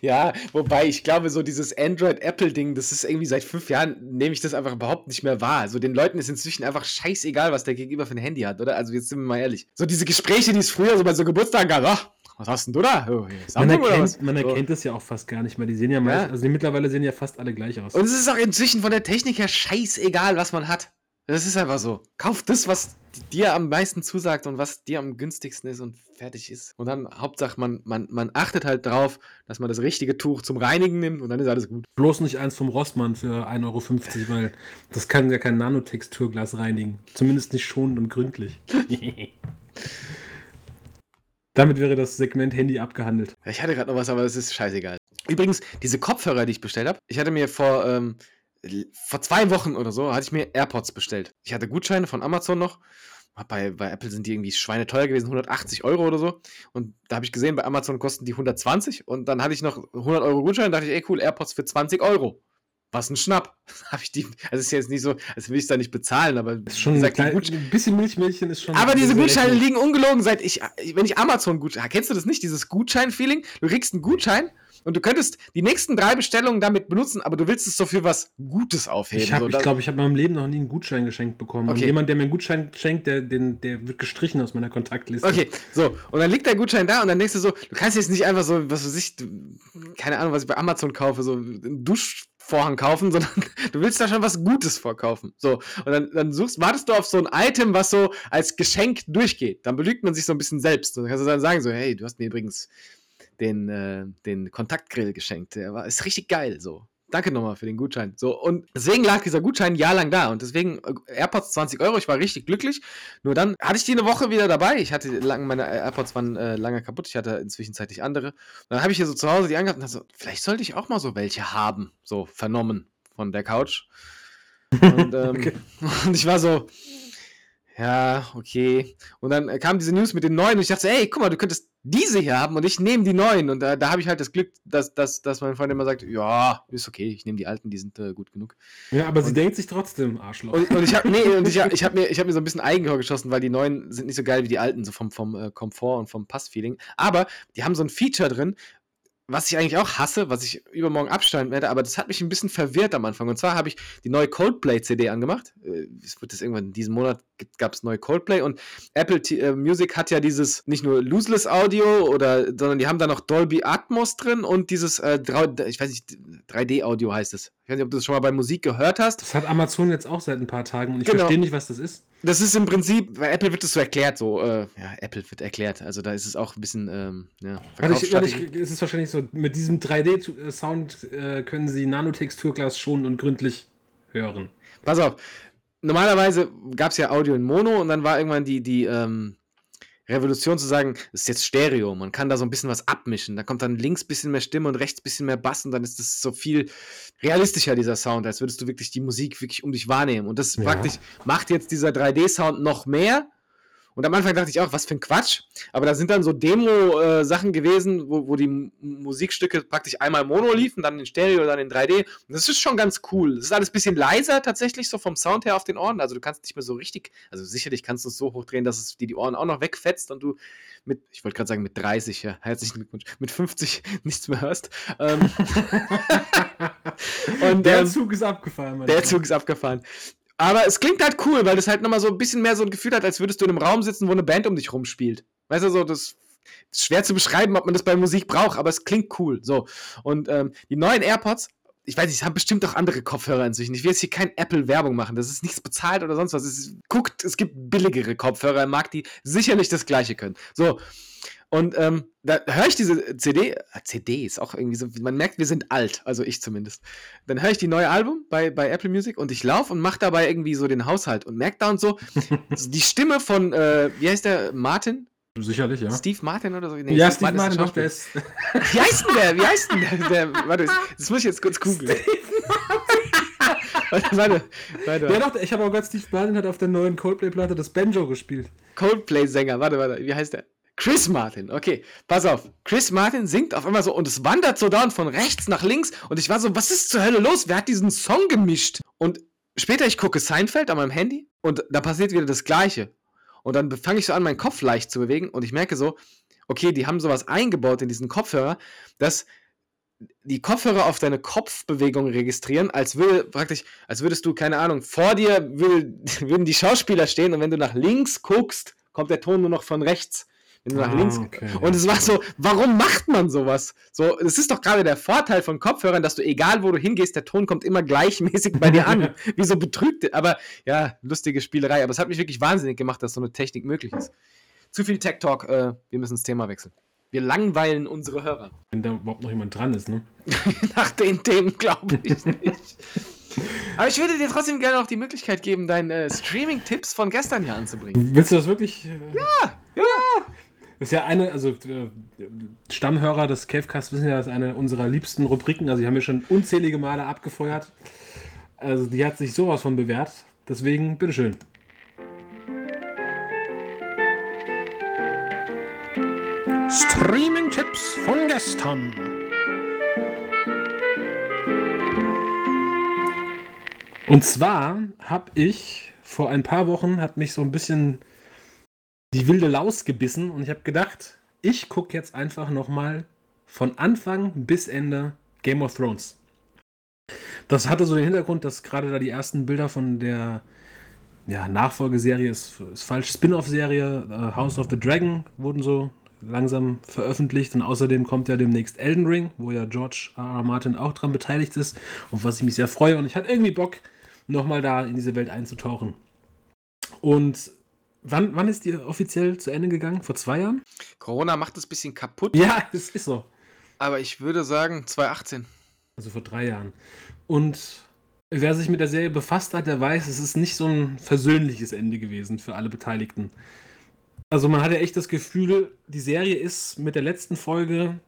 Ja, wobei ich glaube, so dieses Android-Apple-Ding, das ist irgendwie seit fünf Jahren, nehme ich das einfach überhaupt nicht mehr wahr. Also den Leuten ist inzwischen einfach scheißegal, was der Gegenüber für ein Handy hat, oder? Also jetzt sind wir mal ehrlich. So diese Gespräche, die es früher so bei so Geburtstagen gab, ach, was hast denn du da? Oh, Man erkennt, man So. erkennt es ja auch fast gar nicht mehr. Die sehen ja, meist, Ja. also die mittlerweile sehen ja fast alle gleich aus. Und es ist auch inzwischen von der Technik her scheißegal, was man hat. Das ist einfach so. Kauf das, was dir am meisten zusagt und was dir am günstigsten ist und fertig ist. Und dann Hauptsache, man, man, man achtet halt drauf, dass man das richtige Tuch zum Reinigen nimmt und dann ist alles gut. Bloß nicht eins vom Rossmann für 1,50 Euro, weil das kann ja kein Nanotexturglas reinigen. Zumindest nicht schonend und gründlich. <laughs> Damit wäre das Segment Handy abgehandelt. Ich hatte gerade noch was, aber das ist scheißegal. Übrigens, diese Kopfhörer, die ich bestellt habe, ich hatte mir vor, ähm, vor zwei Wochen oder so, hatte ich mir AirPods bestellt. Ich hatte Gutscheine von Amazon noch. Bei, bei Apple sind die irgendwie schweineteuer gewesen, 180 Euro oder so. Und da habe ich gesehen, bei Amazon kosten die 120. Und dann hatte ich noch 100 Euro Gutschein. dachte ich, ey cool, AirPods für 20 Euro. Was ein Schnapp. <laughs> habe ich die, also ist jetzt nicht so, als will ich es da nicht bezahlen, aber Ist schon ein, gesagt, klein, Gutsch- ein bisschen Milchmädchen ist schon. aber diese Gutscheine liegen ungelogen seit ich, wenn ich Amazon Gutschein, kennst du das nicht, dieses Gutschein-Feeling? Du kriegst einen Gutschein und du könntest die nächsten drei Bestellungen damit benutzen, aber du willst es so für was Gutes aufheben. Ich, hab- so, ich glaube, ich habe in meinem Leben noch nie einen Gutschein geschenkt bekommen. Und Okay. jemand, der mir einen Gutschein schenkt, der, den, der wird gestrichen aus meiner Kontaktliste. Okay, so, und dann liegt der Gutschein da und dann denkst du so, du kannst jetzt nicht einfach so, was weiß ich, keine Ahnung, was ich bei Amazon kaufe, so einen Duschvorhang kaufen, <laughs> sondern du willst da schon was Gutes vorkaufen. So, und dann, dann suchst, wartest du auf so ein Item, was so als Geschenk durchgeht. Dann belügt man sich so ein bisschen selbst. Und dann kannst du dann sagen so, hey, du hast mir übrigens den, äh, den Kontaktgrill geschenkt. Der war, ist richtig geil, so. Danke nochmal für den Gutschein. So, und deswegen lag dieser Gutschein ein Jahr lang da. Und deswegen äh, AirPods 20 Euro, ich war richtig glücklich. Nur dann hatte ich die eine Woche wieder dabei. Ich hatte lang, meine AirPods waren äh, lange kaputt. Ich hatte inzwischen zeitlich andere. Und dann habe ich hier so zu Hause die angehabt und dachte so, vielleicht sollte ich auch mal so welche haben. So vernommen von der Couch. Und, ähm, <laughs> Okay. <laughs> und ich war so, ja, okay. Und dann äh, kam diese News mit den neuen und ich dachte, ey, guck mal, du könntest diese hier haben und ich nehme die neuen. Und da, da habe ich halt das Glück, dass, dass, dass mein Freund immer sagt, ja, ist okay, ich nehme die alten, die sind äh, gut genug. Ja, aber sie Und- denkt sich trotzdem, Arschloch. Und, und ich habe nee, und ich <laughs> ich hab mir, ich hab mir so ein bisschen Eigentor geschossen, weil die neuen sind nicht so geil wie die alten, so vom, vom äh, Komfort und vom Passfeeling. Aber die haben so ein Feature drin, was ich eigentlich auch hasse, was ich übermorgen abstellen werde, aber das hat mich ein bisschen verwirrt am Anfang. Und zwar habe ich die neue Coldplay-CD angemacht. Äh, Es wird das irgendwann in diesem Monat gab es neue Coldplay und Apple T äh, Music hat ja dieses nicht nur Lossless Audio oder sondern die haben da noch Dolby Atmos drin und dieses äh, ich weiß nicht 3D Audio heißt es. Ich weiß nicht, ob du das schon mal bei Musik gehört hast. Das hat Amazon jetzt auch seit ein paar Tagen und ich Genau. verstehe nicht, was das ist. Das ist im Prinzip, bei Apple wird es so erklärt, so, äh, ja, Apple wird erklärt. Also da ist es auch ein bisschen, ähm, ja, Warte, Verkaufsstrategie. ich, es ist wahrscheinlich so, mit diesem 3D-Sound äh, können Sie Nanotexturglas schon und gründlich hören. Pass auf, normalerweise gab es ja Audio in Mono und dann war irgendwann die, die, ähm, Revolution zu sagen, ist jetzt Stereo, man kann da so ein bisschen was abmischen. Da kommt dann links ein bisschen mehr Stimme und rechts ein bisschen mehr Bass und dann ist das so viel realistischer, dieser Sound, als würdest du wirklich die Musik wirklich um dich wahrnehmen. Und das Ja. praktisch macht jetzt dieser 3D-Sound noch mehr. Und am Anfang dachte ich auch, was für ein Quatsch. Aber da sind dann so Demo-Sachen gewesen, wo, wo die Musikstücke praktisch einmal Mono liefen, dann in Stereo, dann in 3D. Und das ist schon ganz cool. Das ist alles ein bisschen leiser tatsächlich, so vom Sound her auf den Ohren. Also du kannst nicht mehr so richtig, also sicherlich kannst du es so hochdrehen, dass es dir die Ohren auch noch wegfetzt und du mit, ich wollte gerade sagen mit 30, ja, herzlichen Glückwunsch, mit 50 <laughs> nichts mehr hörst. Ähm, <laughs> <laughs> und Der ähm, Zug ist abgefahren, Mann. der Zug ist abgefahren. Aber es klingt halt cool, weil das halt nochmal so ein bisschen mehr so ein Gefühl hat, als würdest du in einem Raum sitzen, wo eine Band um dich rumspielt. Weißt du, so, das ist schwer zu beschreiben, ob man das bei Musik braucht, aber es klingt cool. So. Und ähm, die neuen AirPods, ich weiß nicht, haben bestimmt auch andere Kopfhörer inzwischen. Ich will jetzt hier kein Apple-Werbung machen. Das ist nichts bezahlt oder sonst was. Es ist, guckt, es gibt billigere Kopfhörer im Markt, die sicherlich das Gleiche können. So. Und ähm, da höre ich diese CD, äh, CD ist auch irgendwie so, man merkt, wir sind alt, also ich zumindest. Dann höre ich die neue Album bei, bei Apple Music und ich laufe und mache dabei irgendwie so den Haushalt und merke da und so, <laughs> die Stimme von, äh, wie heißt der, Martin? Sicherlich, ja. Steve Martin oder so? Nee, ja, Steve Martin, ist doch, der ist. Wie heißt denn der? Wie heißt denn der? der warte, das muss ich jetzt kurz googeln. warte, warte, warte. Ja, doch, ich habe auch gerade Steve Martin hat auf der neuen Coldplay-Platte das Banjo gespielt. Coldplay-Sänger, warte, warte, wie heißt der? Chris Martin, okay, pass auf. Chris Martin singt auf einmal so und es wandert so down von rechts nach links und ich war so, was ist zur Hölle los? Wer hat diesen Song gemischt? Und später ich gucke Seinfeld an meinem Handy und da passiert wieder das Gleiche. Und dann fange ich so an, meinen Kopf leicht zu bewegen und ich merke so, okay, die haben sowas eingebaut in diesen Kopfhörer, dass die Kopfhörer auf deine Kopfbewegung registrieren, als würde praktisch, als würdest du, keine Ahnung, vor dir würde, <laughs> würden die Schauspieler stehen und wenn du nach links guckst, kommt der Ton nur noch von rechts. Wenn du nach Ah, links. okay, und es war so, warum macht man sowas? So, es ist doch gerade der Vorteil von Kopfhörern, dass du, egal wo du hingehst, der Ton kommt immer gleichmäßig bei dir an. <laughs> Wie so betrügt. Aber ja, lustige Spielerei. Aber es hat mich wirklich wahnsinnig gemacht, dass so eine Technik möglich ist. Zu viel Tech Talk, äh, wir müssen das Thema wechseln. Wir langweilen unsere Hörer. Wenn da überhaupt noch jemand dran ist, ne? <laughs> Nach den Themen glaube ich nicht. <laughs> Aber ich würde dir trotzdem gerne noch die Möglichkeit geben, deine äh, Streaming-Tipps von gestern hier anzubringen. Willst du das wirklich? Ja, ja. Ist ja eine, also äh, Stammhörer des Cavecast wissen ja, das ist eine unserer liebsten Rubriken. Also, die haben wir schon unzählige Male abgefeuert. Also, die hat sich sowas von bewährt. Deswegen, bitteschön. Streaming-Tipps von gestern. Und zwar habe ich vor ein paar Wochen, hat mich so ein bisschen die wilde Laus gebissen und ich habe gedacht, ich gucke jetzt einfach nochmal von Anfang bis Ende Game of Thrones. Das hatte so den Hintergrund, dass gerade da die ersten Bilder von der ja, Nachfolgeserie, ist, ist falsch, Spin-off-Serie äh, House of the Dragon wurden so langsam veröffentlicht und außerdem kommt ja demnächst Elden Ring, wo ja George R. R. Martin auch dran beteiligt ist und was ich mich sehr freue und ich hatte irgendwie Bock, nochmal da in diese Welt einzutauchen. Und wann, wann ist die offiziell zu Ende gegangen? Vor zwei Jahren? Corona macht es ein bisschen kaputt, Ja, <laughs> das ist so. aber ich würde sagen 2018. Also vor drei Jahren. Und wer sich mit der Serie befasst hat, der weiß, es ist nicht so ein versöhnliches Ende gewesen für alle Beteiligten. Also man hatte echt das Gefühl, die Serie ist mit der letzten Folge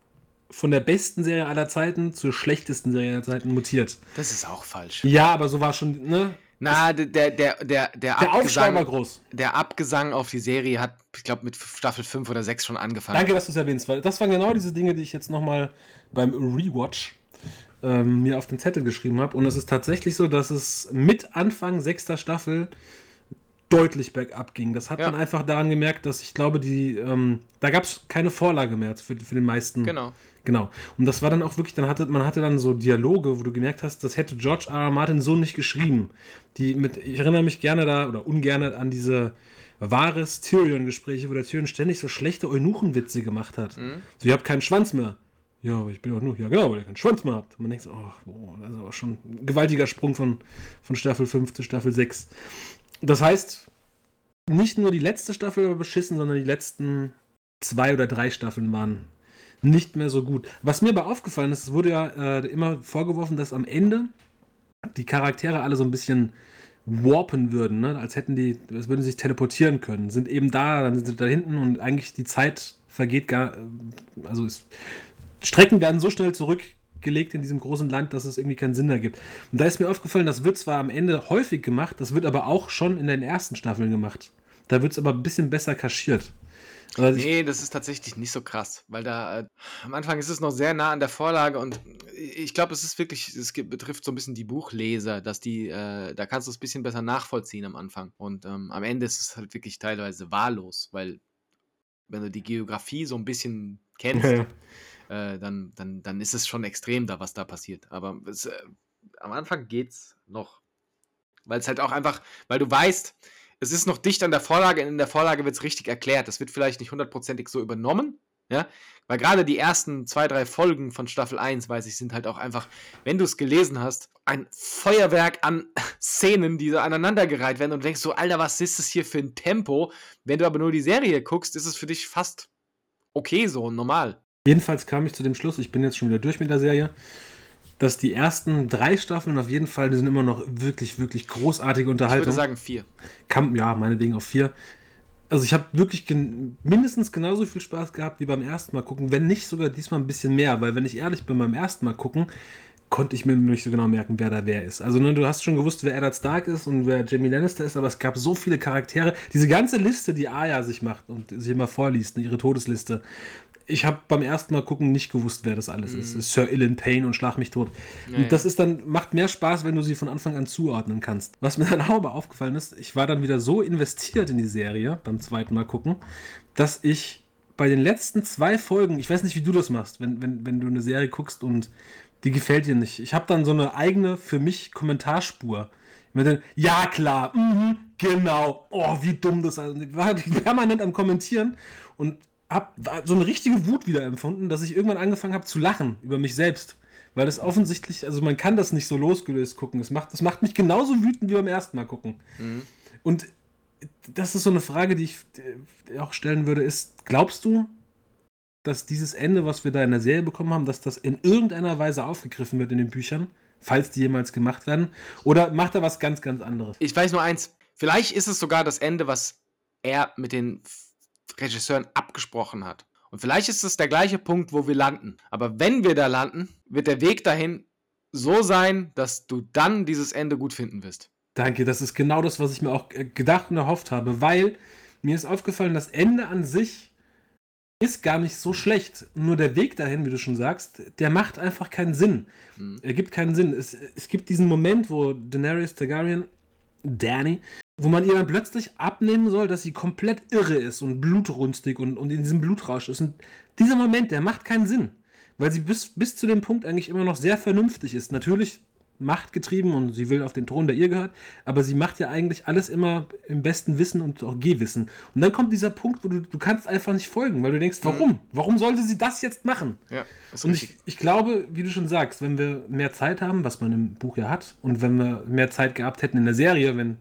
von der besten Serie aller Zeiten zur schlechtesten Serie aller Zeiten mutiert. Das ist auch falsch. Ja, aber so war schon, ne? Na, der, der, der, der, Der Aufschrei war Abgesang, groß. der Abgesang auf die Serie hat, ich glaube, mit Staffel 5 oder 6 schon angefangen. Danke, dass du es erwähnst, weil das waren genau diese Dinge, die ich jetzt nochmal beim Rewatch ähm, mir auf den Zettel geschrieben habe. Und es ist tatsächlich so, dass es mit Anfang sechster Staffel deutlich bergab ging. Das hat Ja. man einfach daran gemerkt, dass ich glaube, die, ähm, da gab es keine Vorlage mehr für, für den meisten. Genau. Genau. Und das war dann auch wirklich, dann hatte, man hatte dann so Dialoge, wo du gemerkt hast, das hätte George R. R. Martin so nicht geschrieben. Die mit, ich erinnere mich gerne da oder ungerne an diese wahres Tyrion-Gespräche, wo der Tyrion ständig so schlechte Eunuchenwitze gemacht hat. Mhm. So, ihr habt keinen Schwanz mehr. Ja, aber ich bin auch nur, ja genau, weil ihr keinen Schwanz mehr habt. Und man denkt so, oh, boah, das ist aber schon ein gewaltiger Sprung von, von Staffel 5 zu Staffel 6. Das heißt, nicht nur die letzte Staffel war beschissen, sondern die letzten zwei oder drei Staffeln waren nicht mehr so gut. Was mir aber aufgefallen ist, es wurde ja äh, immer vorgeworfen, dass am Ende die Charaktere alle so ein bisschen warpen würden, ne? als hätten die, als würden sie sich teleportieren können. Sind eben da, dann sind sie da hinten und eigentlich die Zeit vergeht gar, äh, also es, Strecken werden so schnell zurückgelegt in diesem großen Land, dass es irgendwie keinen Sinn ergibt. Und da ist mir aufgefallen, das wird zwar am Ende häufig gemacht, das wird aber auch schon in den ersten Staffeln gemacht. Da wird es aber ein bisschen besser kaschiert. Also Nee, das ist tatsächlich nicht so krass, weil da äh, am Anfang ist es noch sehr nah an der Vorlage und ich glaube, es ist wirklich, es betrifft so ein bisschen die Buchleser, dass die, äh, da kannst du es ein bisschen besser nachvollziehen am Anfang. Und ähm, am Ende ist es halt wirklich teilweise wahllos, weil wenn du die Geografie so ein bisschen kennst, äh, dann, dann, dann ist es schon extrem da, was da passiert. Aber es, äh, am Anfang geht's noch. Weil es halt auch einfach, weil du weißt, es ist noch dicht an der Vorlage, in der Vorlage wird es richtig erklärt. Das wird vielleicht nicht hundertprozentig so übernommen, ja, weil gerade die ersten zwei, drei Folgen von Staffel 1, weiß ich, sind halt auch einfach, wenn du es gelesen hast, ein Feuerwerk an <laughs> Szenen, die so aneinandergereiht werden und denkst so, Alter, was ist das hier für ein Tempo? Wenn du aber nur die Serie guckst, ist es für dich fast okay so, normal. Jedenfalls kam ich zu dem Schluss, ich bin jetzt schon wieder durch mit der Serie, dass die ersten drei Staffeln auf jeden Fall, die sind immer noch wirklich, wirklich großartige Ich Unterhaltung. würde sagen vier. Kann, ja, meinetwegen auf vier. Also ich habe wirklich gen mindestens genauso viel Spaß gehabt wie beim ersten Mal gucken, wenn nicht sogar diesmal ein bisschen mehr, weil wenn ich ehrlich bin, beim ersten Mal gucken, konnte ich mir nicht so genau merken, wer da wer ist. Also ne, du hast schon gewusst, wer Eddard Stark ist und wer Jamie Lannister ist, aber es gab so viele Charaktere. Diese ganze Liste, die Arya sich macht und sich immer vorliest, ne, ihre Todesliste. Ich habe beim ersten Mal gucken nicht gewusst, wer das alles ist. Das ist Sir Ilan Payne und Schlag mich tot. Ja, und das ist dann, macht mehr Spaß, wenn du sie von Anfang an zuordnen kannst. Was mir dann auch <laughs> aber aufgefallen ist, ich war dann wieder so investiert in die Serie beim zweiten Mal gucken, dass ich bei den letzten zwei Folgen, ich weiß nicht, wie du das machst, wenn, wenn, wenn du eine Serie guckst und die gefällt dir nicht. Ich habe dann so eine eigene für mich Kommentarspur. Den, ja klar, mhm, genau, oh, wie dumm das ist. Ich war permanent am Kommentieren und habe so eine richtige Wut wieder empfunden, dass ich irgendwann angefangen habe zu lachen über mich selbst. Weil das offensichtlich, also man kann das nicht so losgelöst gucken. Das macht, das macht mich genauso wütend wie beim ersten Mal gucken. Und das ist so eine Frage, die ich auch stellen würde, ist, glaubst du, dass dieses Ende, was wir da in der Serie bekommen haben, dass das in irgendeiner Weise aufgegriffen wird in den Büchern, falls die jemals gemacht werden? Oder macht er was ganz, ganz anderes? Ich weiß nur eins. Vielleicht ist es sogar das Ende, was er mit den Regisseuren abgesprochen hat. Und vielleicht ist es der gleiche Punkt, wo wir landen. Aber wenn wir da landen, wird der Weg dahin so sein, dass du dann dieses Ende gut finden wirst. Danke, das ist genau das, was ich mir auch äh, gedacht und erhofft habe, weil mir ist aufgefallen, das Ende an sich ist gar nicht so schlecht. Nur der Weg dahin, wie du schon sagst, der macht einfach keinen Sinn. Er gibt keinen Sinn. Es, es gibt diesen Moment, wo Daenerys Targaryen, Danny, wo man ihr dann plötzlich abnehmen soll, dass sie komplett irre ist und blutrünstig und, und in diesem Blutrausch ist. Und dieser Moment, der macht keinen Sinn. Weil sie bis, bis zu dem Punkt eigentlich immer noch sehr vernünftig ist. Natürlich machtgetrieben und sie will auf den Thron, der ihr gehört, aber sie macht ja eigentlich alles immer im besten Wissen und auch Gehwissen. Und dann kommt dieser Punkt, wo du, du kannst einfach nicht folgen, weil du denkst, warum? Warum sollte sie das jetzt machen? Ja, Und ich, ich glaube, wie du schon sagst, wenn wir mehr Zeit haben, was man im Buch ja hat, und wenn wir mehr Zeit gehabt hätten in der Serie, wenn,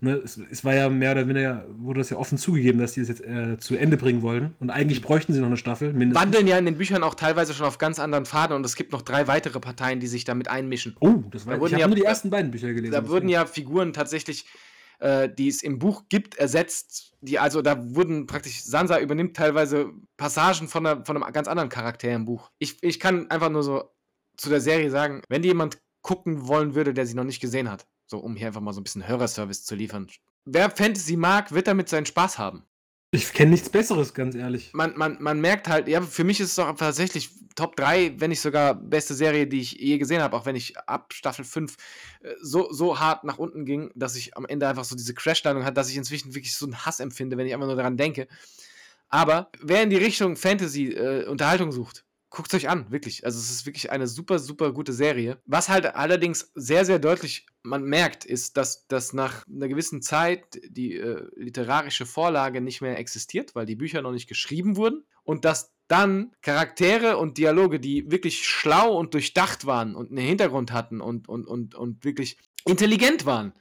ne, es, es war ja mehr oder weniger, wurde das ja offen zugegeben, dass sie es jetzt äh, zu Ende bringen wollen. Und eigentlich bräuchten sie noch eine Staffel, mindestens. wandeln ja in den Büchern auch teilweise schon auf ganz anderen Faden und es gibt noch drei weitere Parteien, die sich damit einmischen. Oh, das war, Da ich habe ja- nur die ersten beiden Bücher gelesen. Da wurden ja Figuren tatsächlich, äh, die es im Buch gibt, ersetzt. Die, also da wurden praktisch, Sansa übernimmt teilweise Passagen von, einer, von einem ganz anderen Charakter im Buch. Ich, ich kann einfach nur so zu der Serie sagen, wenn die jemand gucken wollen würde, der sie noch nicht gesehen hat, so um hier einfach mal so ein bisschen Hörerservice zu liefern. Wer Fantasy mag, wird damit seinen Spaß haben. Ich kenne nichts Besseres, ganz ehrlich. man, man, man merkt halt, ja, für mich ist es doch tatsächlich Top 3, wenn nicht sogar beste Serie, die ich je gesehen habe, auch wenn ich ab Staffel 5 äh, so, so hart nach unten ging, dass ich am Ende einfach so diese Crash-Landung hatte, dass ich inzwischen wirklich so einen Hass empfinde, wenn ich einfach nur daran denke. Aber wer in die Richtung Fantasy-Unterhaltung sucht, guckt euch an, wirklich. Also es ist wirklich eine super, super gute Serie. Was halt allerdings sehr, sehr deutlich man merkt, ist, dass, dass nach einer gewissen Zeit die äh, literarische Vorlage nicht mehr existiert, weil die Bücher noch nicht geschrieben wurden. Und dass dann Charaktere und Dialoge, die wirklich schlau und durchdacht waren und einen Hintergrund hatten und, und, und, und wirklich intelligent waren,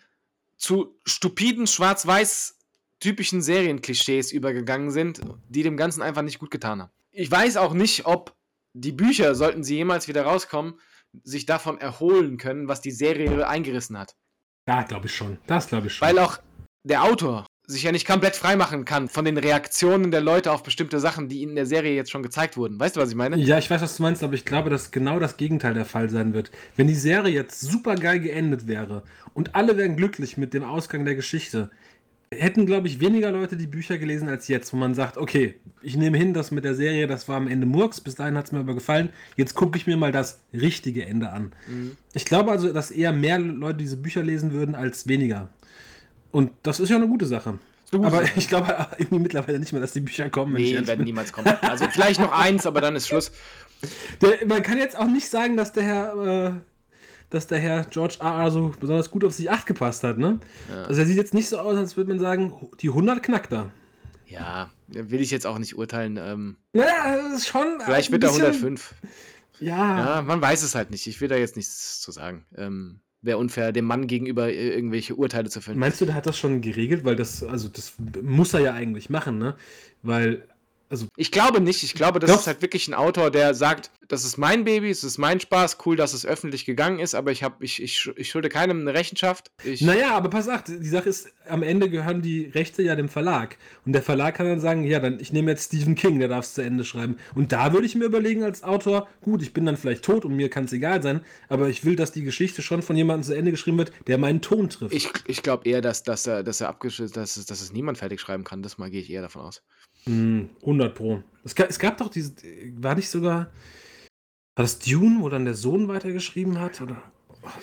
zu stupiden Schwarz-Weiß typischen Serienklischees übergegangen sind, die dem Ganzen einfach nicht gut getan haben. Ich weiß auch nicht, ob die Bücher, sollten sie jemals wieder rauskommen, sich davon erholen können, was die Serie eingerissen hat. Ja, glaube ich schon. Das glaube ich schon. Weil auch der Autor sich ja nicht komplett freimachen kann von den Reaktionen der Leute auf bestimmte Sachen, die ihnen in der Serie jetzt schon gezeigt wurden. Weißt du, was ich meine? Ja, ich weiß, was du meinst, aber ich glaube, dass genau das Gegenteil der Fall sein wird. Wenn die Serie jetzt super geil geendet wäre und alle wären glücklich mit dem Ausgang der Geschichte, hätten, glaube ich, weniger Leute die Bücher gelesen als jetzt, wo man sagt, okay, ich nehme hin, dass mit der Serie, das war am Ende Murks, bis dahin hat es mir aber gefallen, jetzt gucke ich mir mal das richtige Ende an. Ich glaube also, dass eher mehr Leute diese Bücher lesen würden als weniger. Und das ist ja eine gute Sache. gute Aber Sache. ich glaube <laughs> irgendwie mittlerweile nicht mehr, dass die Bücher kommen. Nee, ehrlich werden bin. niemals kommen. Also vielleicht noch eins, aber dann ist Schluss. <laughs> Der, man kann jetzt auch nicht sagen, dass der Herr, äh, dass der Herr George R. R. so besonders gut auf sich acht gepasst hat, ne? Also er sieht jetzt nicht so aus, als würde man sagen, die 100 knackt er. Ja, will ich jetzt auch nicht urteilen. Ähm, Naja, das ist schon. vielleicht wird er bisschen- 105. Ja, Ja, man weiß es halt nicht. Ich will da jetzt nichts zu sagen. Ähm, Wäre unfair, dem Mann gegenüber irgendwelche Urteile zu fällen. Meinst du, der hat das schon geregelt? Weil das, also das muss er ja eigentlich machen, ne? Weil Also, Ich glaube nicht. Ich glaube, das Doch. ist halt wirklich ein Autor, der sagt, das ist mein Baby, es ist mein Spaß, cool, dass es öffentlich gegangen ist, aber ich, hab, ich, ich, ich schulde keinem eine Rechenschaft. Ich, naja, aber pass auf, die Sache ist, am Ende gehören die Rechte ja dem Verlag. Und der Verlag kann dann sagen, ja, dann ich nehme jetzt Stephen King, der darf es zu Ende schreiben. Und da würde ich mir überlegen als Autor, gut, ich bin dann vielleicht tot und mir kann es egal sein, aber ich will, dass die Geschichte schon von jemandem zu Ende geschrieben wird, der meinen Ton trifft. ich, ich glaube eher, dass, dass er, dass er dass es, dass es niemand fertig schreiben kann. Das mal gehe ich eher davon aus. Hm, 100 Pro. Es gab, es gab doch diese, war nicht sogar, war das Dune, wo dann der Sohn weitergeschrieben hat? Oder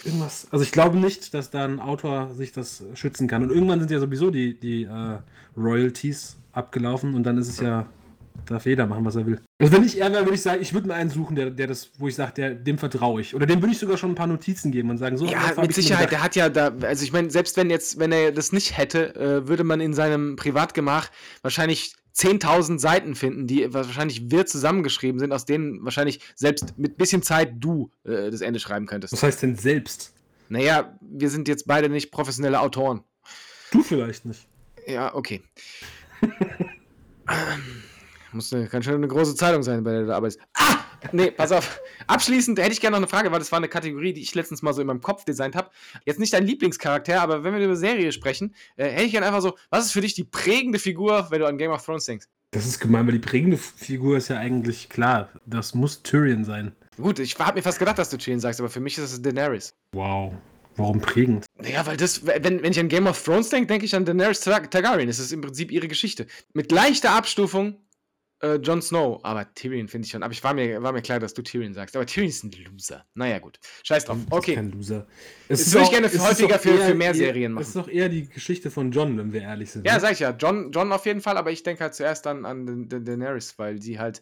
irgendwas? Also ich glaube nicht, dass da ein Autor sich das schützen kann. Und irgendwann sind ja sowieso die, die äh, Royalties abgelaufen und dann ist es ja, darf jeder machen, was er will. Also wenn ich er wäre, würde ich sagen, ich würde mir einen suchen, der, der das, wo ich sage, dem vertraue ich. Oder dem würde ich sogar schon ein paar Notizen geben und sagen, so. Ja, mit Sicherheit. Der hat ja da, also ich meine, selbst wenn jetzt, wenn er das nicht hätte, äh, würde man in seinem Privatgemach wahrscheinlich 10.000 Seiten finden, die wahrscheinlich wirr zusammengeschrieben sind, aus denen wahrscheinlich selbst mit bisschen Zeit du äh, das Ende schreiben könntest. Was heißt denn selbst? Naja, wir sind jetzt beide nicht professionelle Autoren. Du vielleicht nicht. Ja, okay. <laughs> Muss eine, kann schon eine große Zeitung sein, bei der du arbeitest. Ah! Nee, pass auf. Abschließend hätte ich gerne noch eine Frage, weil das war eine Kategorie, die ich letztens mal so in meinem Kopf designt habe. Jetzt nicht dein Lieblingscharakter, aber wenn wir über Serie sprechen, äh, hätte ich gerne einfach so, was ist für dich die prägende Figur, wenn du an Game of Thrones denkst? Das ist gemein, weil die prägende Figur ist ja eigentlich klar. Das muss Tyrion sein. Gut, ich habe mir fast gedacht, dass du Tyrion sagst, aber für mich ist es Daenerys. Wow. Warum prägend? Naja, weil das, wenn, wenn ich an Game of Thrones denke, denke ich an Daenerys Tar Targaryen. Es ist im Prinzip ihre Geschichte. Mit leichter Abstufung äh, Jon Snow. Aber Tyrion finde ich schon. Aber ich war mir, war mir klar, dass du Tyrion sagst. Aber Tyrion ist ein Loser. Naja, gut. Scheiß drauf. Das ist Okay. kein Loser. Das würde ich gerne es häufiger für- eher- für mehr eher- Serien Das ist machen. doch eher die Geschichte von John, wenn wir ehrlich sind. Ja, ne? sag ich ja. John, John auf jeden Fall, aber ich denke halt zuerst an, an Da- Da- Daenerys, weil sie halt.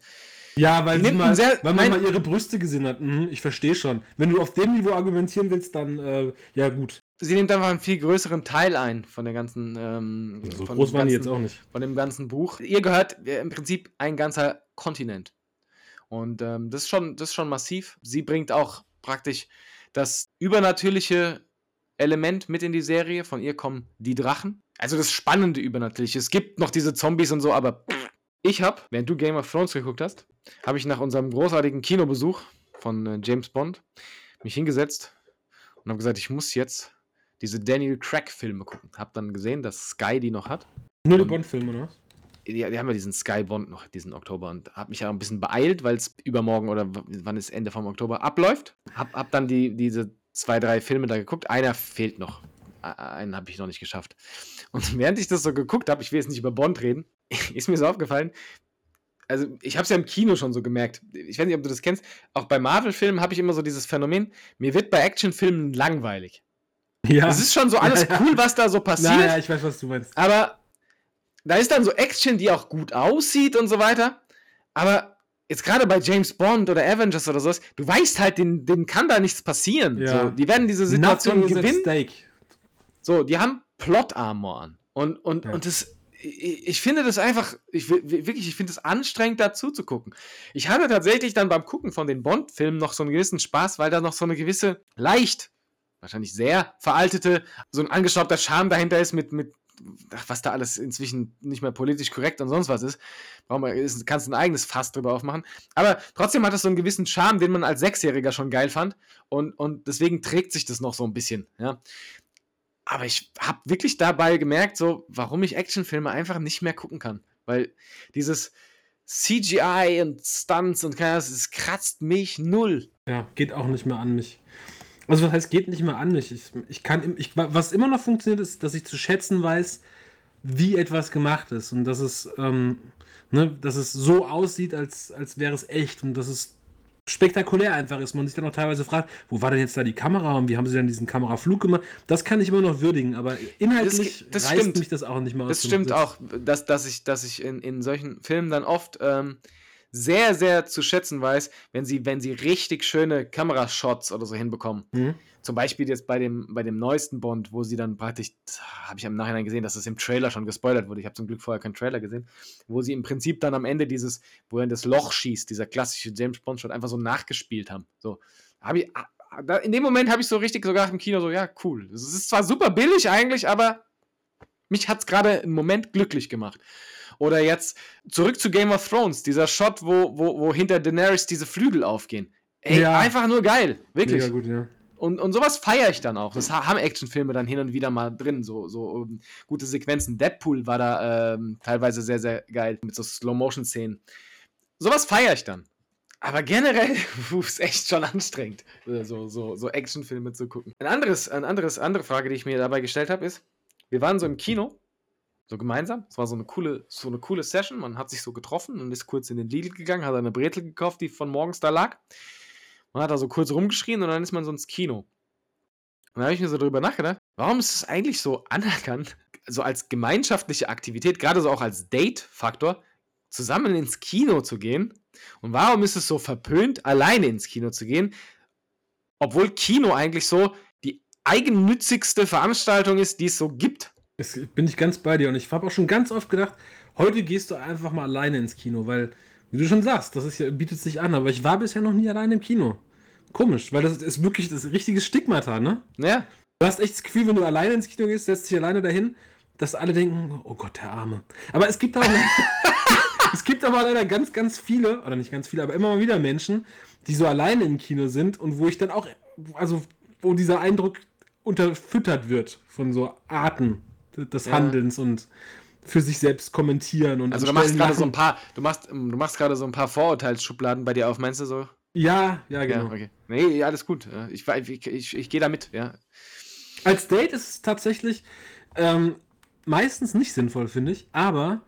ja weil, sie mal, sehr- weil man mal ihre Brüste gesehen hat. Mhm, ich verstehe schon. Wenn du auf dem Niveau argumentieren willst, dann äh, ja gut. Sie nimmt einfach einen viel größeren Teil ein von der ganzen. Ähm, So von groß waren die ganzen- jetzt auch nicht. von dem ganzen Buch. Ihr gehört äh, im Prinzip ein ganzer Kontinent. Und ähm, das, ist schon, das ist schon massiv. Sie bringt auch praktisch das übernatürliche Element mit in die Serie. Von ihr kommen die Drachen. Also das spannende Übernatürliche. Es gibt noch diese Zombies und so, aber ich habe, während du Game of Thrones geguckt hast, habe ich nach unserem großartigen Kinobesuch von äh, James Bond mich hingesetzt und habe gesagt, ich muss jetzt diese Daniel Craig-Filme gucken. Habe dann gesehen, dass Sky die noch hat Nur die Bond-Filme, ne? die, die haben ja diesen Sky Bond noch diesen Oktober und habe mich ja ein bisschen beeilt, weil es übermorgen oder wann es Ende vom Oktober abläuft. Hab, hab dann die, diese zwei, drei Filme da geguckt. Einer fehlt noch. Einen habe ich noch nicht geschafft. Und <laughs> während ich das so geguckt habe, ich will jetzt nicht über Bond reden, <laughs> ist mir so aufgefallen, also ich habe es ja im Kino schon so gemerkt. Ich weiß nicht, ob du das kennst. Auch bei Marvel-Filmen habe ich immer so dieses Phänomen, mir wird bei Actionfilmen langweilig. Ja. Es ist schon so alles Ja, <laughs> ja. cool, was da so passiert. Naja, ich weiß, was du meinst. Aber da ist dann so Action, die auch gut aussieht und so weiter. Aber jetzt gerade bei James Bond oder Avengers oder sowas, du weißt halt, denen, denen kann da nichts passieren. Ja. So, die werden diese Situation Nothing gewinnen. So, die haben Plot-Armor an. Und, und, Ja. und das, ich, ich finde das einfach, ich, wirklich, ich finde es anstrengend, dazu zu gucken. Ich hatte tatsächlich dann beim Gucken von den Bond-Filmen noch so einen gewissen Spaß, weil da noch so eine gewisse, leicht, wahrscheinlich sehr veraltete, so ein angeschraubter Charme dahinter ist mit, mit was da alles inzwischen nicht mehr politisch korrekt und sonst was ist. Brauchen wir, ist, kannst ein eigenes Fass drüber aufmachen. Aber trotzdem hat es so einen gewissen Charme, den man als Sechsjähriger schon geil fand. Und, und deswegen trägt sich das noch so ein bisschen. Ja. Aber ich habe wirklich dabei gemerkt, so, warum ich Actionfilme einfach nicht mehr gucken kann. Weil dieses CGI und Stunts und keine Ahnung, es kratzt mich null. Ja, geht auch nicht mehr an mich. Also was heißt, geht nicht mehr an mich. Ich, ich kann, ich, was immer noch funktioniert, ist, dass ich zu schätzen weiß, wie etwas gemacht ist und dass es, ähm, ne, dass es so aussieht, als, als wäre es echt und dass es spektakulär einfach ist. Man sich dann auch teilweise fragt, wo war denn jetzt da die Kamera und wie haben sie denn diesen Kameraflug gemacht? Das kann ich immer noch würdigen, aber inhaltlich Das- das reißt stimmt. mich das auch nicht mehr Das aus dem stimmt Sitz. auch, dass, dass ich, dass ich in, in solchen Filmen dann oft ähm, sehr, sehr zu schätzen weiß, wenn sie, wenn sie richtig schöne Kamerashots oder so hinbekommen. Mhm. Zum Beispiel jetzt bei dem, bei dem neuesten Bond, wo sie dann praktisch, habe ich im Nachhinein gesehen, dass es im Trailer schon gespoilert wurde. Ich habe zum Glück vorher keinen Trailer gesehen, wo sie im Prinzip dann am Ende dieses, wo er in das Loch schießt, dieser klassische James Bond-Shot, einfach so nachgespielt haben. So, habe ich, ah, da, in dem Moment habe ich so richtig sogar im Kino so, ja, cool. Es ist zwar super billig eigentlich, aber mich hat es gerade einen Moment glücklich gemacht. Oder jetzt zurück zu Game of Thrones, dieser Shot, wo, wo, wo hinter Daenerys diese Flügel aufgehen. Ey, Ja. einfach nur geil. Wirklich. Mega gut, ja. Und, und sowas feiere ich dann auch. Das ha- haben Actionfilme dann hin und wieder mal drin, so, so ähm, gute Sequenzen. Deadpool war da ähm, teilweise sehr, sehr geil mit so Slow-Motion-Szenen. Sowas feiere ich dann. Aber generell <laughs> ist echt schon anstrengend, äh, so, so, so Actionfilme zu gucken. Ein anderes, ein anderes, andere Frage, die ich mir dabei gestellt habe, ist: Wir waren so im Kino, so gemeinsam. Es war so eine coole, so eine coole Session. Man hat sich so getroffen und ist kurz in den Lidl gegangen, hat eine Bretel gekauft, die von morgens da lag. Man hat da so kurz rumgeschrien und dann ist man so ins Kino. Und da habe ich mir so drüber nachgedacht, warum ist es eigentlich so anerkannt, so als gemeinschaftliche Aktivität, gerade so auch als Date-Faktor, zusammen ins Kino zu gehen? Und warum ist es so verpönt, alleine ins Kino zu gehen, obwohl Kino eigentlich so die eigennützigste Veranstaltung ist, die es so gibt? Das bin ich ganz bei dir und ich habe auch schon ganz oft gedacht, heute gehst du einfach mal alleine ins Kino, weil, wie du schon sagst, das ist ja, bietet sich an, aber ich war bisher noch nie alleine im Kino. Komisch, weil das ist wirklich das richtige Stigmata, ne? Ja, Du hast echt das Gefühl, wenn du alleine ins Kino gehst, setzt dich alleine dahin, dass alle denken, oh Gott, der Arme. Aber es gibt auch, <laughs> es gibt aber leider ganz, ganz viele, oder nicht ganz viele, aber immer mal wieder Menschen, die so alleine im Kino sind und wo ich dann auch, also wo dieser Eindruck unterfüttert wird von so Arten des Ja. Handelns und für sich selbst kommentieren und also du machst gerade so ein paar, du machst, ähm, du machst gerade so ein paar Vorurteilsschubladen bei dir auf, meinst du so? Ja, ja, genau. Ja, okay. Nee, alles gut. Ich, ich, ich, ich gehe da mit, ja. Als Date ist es tatsächlich ähm, meistens nicht sinnvoll, finde ich. Aber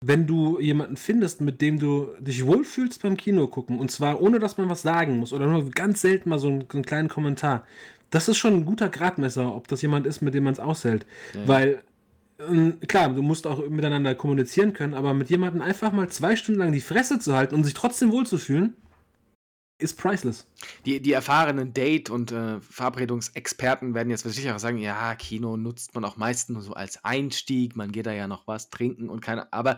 wenn du jemanden findest, mit dem du dich wohlfühlst beim Kino gucken, und zwar ohne, dass man was sagen muss oder nur ganz selten mal so einen, so einen kleinen Kommentar, das ist schon ein guter Gradmesser, ob das jemand ist, mit dem man es aushält. Weil, ähm, klar, du musst auch miteinander kommunizieren können, aber mit jemandem einfach mal zwei Stunden lang die Fresse zu halten und sich trotzdem wohlzufühlen, ist priceless. Die, die erfahrenen Date- und äh, Verabredungsexperten werden jetzt sicher sagen, ja, Kino nutzt man auch meistens nur so als Einstieg, man geht da ja noch was trinken und keine, aber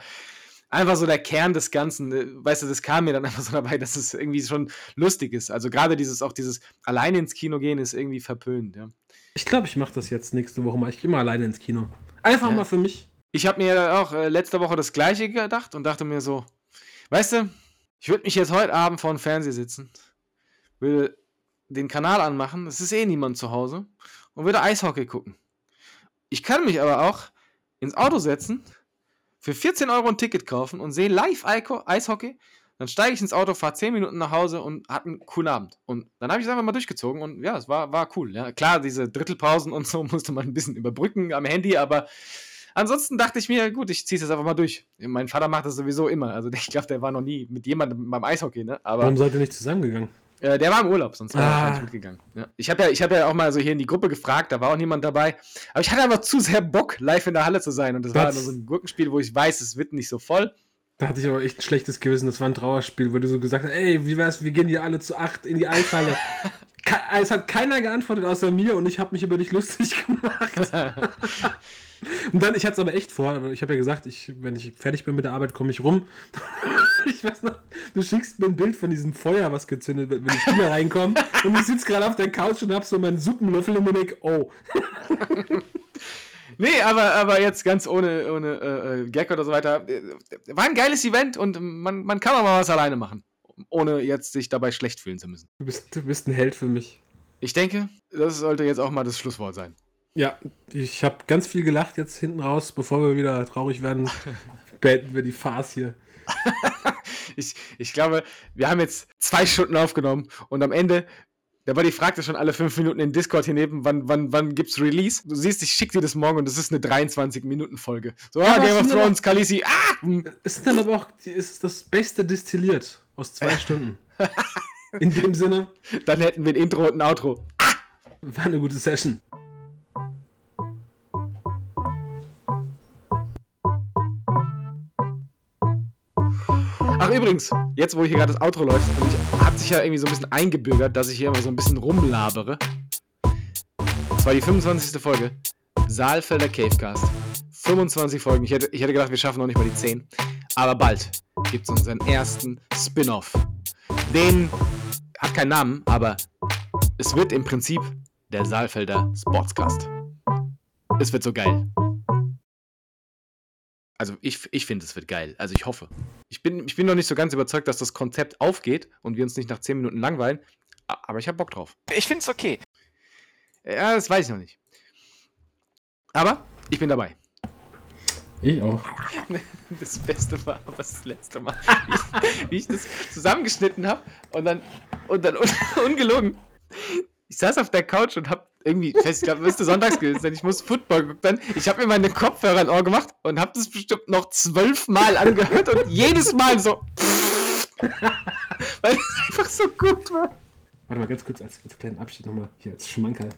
einfach so der Kern des Ganzen, äh, weißt du, das kam mir dann <laughs> einfach so dabei, dass es irgendwie schon lustig ist. Also gerade dieses, auch dieses alleine ins Kino gehen ist irgendwie verpönt, ja. Ich glaube, ich mache das jetzt nächste Woche mal. Ich gehe mal alleine ins Kino. Einfach Ja. mal für mich. Ich habe mir auch äh, letzte Woche das gleiche gedacht und dachte mir so, weißt du, ich würde mich jetzt heute Abend vor dem Fernseher sitzen, würde den Kanal anmachen, es ist eh niemand zu Hause und würde Eishockey gucken. Ich kann mich aber auch ins Auto setzen, für 14 Euro ein Ticket kaufen und sehe live Eishockey. Dann steige ich ins Auto, fahre 10 Minuten nach Hause und hatte einen coolen Abend. Und dann habe ich es einfach mal durchgezogen und ja, es war, war cool. Ja. Klar, diese Drittelpausen und so <laughs> musste man ein bisschen überbrücken am Handy, aber ansonsten dachte ich mir, gut, ich ziehe es einfach mal durch. Mein Vater macht das sowieso immer. Also <laughs> ich glaube, der war noch nie mit jemandem beim Eishockey, ne? Aber Warum seid ihr nicht zusammengegangen? Äh, der war im Urlaub, sonst wäre Ah. er nicht mitgegangen. Ja. Ich habe ja, ich hab ja auch mal so hier in die Gruppe gefragt, da war auch niemand dabei. Aber ich hatte einfach zu sehr Bock, live in der Halle zu sein. Und das war Das- nur so ein Gurkenspiel, wo ich weiß, es wird nicht so voll. Da hatte ich aber echt ein schlechtes Gewissen. Das war ein Trauerspiel, wo du so gesagt hast, ey, wie wär's, wir gehen hier alle zu acht in die Eishalle. <laughs> Ke es hat keiner geantwortet außer mir und ich habe mich über dich lustig <laughs> gemacht. <laughs> und dann, ich hatte es aber echt vor, ich habe ja gesagt, ich, wenn ich fertig bin mit der Arbeit, komme ich rum. <laughs> ich weiß noch, du schickst mir ein Bild von diesem Feuer, was gezündet wird, wenn die Kinder reinkommen. Und ich sitze gerade auf der Couch und hab so meinen Suppenlöffel und mir denk, oh, Nee, aber, aber jetzt ganz ohne, ohne äh, äh, Gag oder so weiter. äh, War ein geiles Event und man, man kann auch mal was alleine machen. Ohne jetzt sich dabei schlecht fühlen zu müssen. du bist, du bist ein Held für mich. Ich denke, das sollte jetzt auch mal das Schlusswort sein. Ja, ich habe ganz viel gelacht jetzt hinten raus, bevor wir wieder traurig werden. <laughs> Beenden wir die Farce hier. <laughs> Ich, ich glaube, wir haben jetzt zwei Stunden aufgenommen und am Ende, war die fragte schon alle fünf Minuten in Discord hier neben, wann, wann, wann gibt's Release? Du siehst, ich schick dir das morgen und das ist eine 23-Minuten-Folge. So, ah, aber Game of aber- Thrones, Khaleesi, ah! Es ist dann aber auch ist das Beste destilliert aus zwei <laughs> Stunden. In dem Sinne, Dann hätten wir ein Intro und ein Outro. war eine gute Session. Ach übrigens, jetzt wo hier gerade das Outro läuft, hat sich ja irgendwie so ein bisschen eingebürgert, dass ich hier immer so ein bisschen rumlabere. Das war die 25. Folge. Saalfelder Cavecast. 25 Folgen. Ich hätte, ich hätte gedacht, wir schaffen noch nicht mal die 10. Aber bald gibt es unseren ersten Spin-off. Den hat keinen Namen, aber es wird im Prinzip der Saalfelder Sportscast. Es wird so geil. Also ich, ich finde, es wird geil. Also ich hoffe. Ich bin, ich bin noch nicht so ganz überzeugt, dass das Konzept aufgeht und wir uns nicht nach 10 Minuten langweilen. Aber ich habe Bock drauf. Ich finde es okay. Ja, das weiß ich noch nicht. Aber ich bin dabei. Ich auch. <laughs> Das Beste war aber das letzte Mal, wie ich, wie ich das zusammengeschnitten habe und dann, und dann un, <laughs> ungelogen. Ich saß auf der Couch und hab irgendwie, ich weiß, ich glaube, müsste sonntags gewesen sein, ich muss Football gucken. Ich habe mir meine Kopfhörer ins Ohr gemacht und habe das bestimmt noch zwölfmal angehört und jedes Mal so. <laughs> weil es einfach so gut war. Warte mal ganz kurz als, als kleinen Abschied nochmal hier als Schmankerl.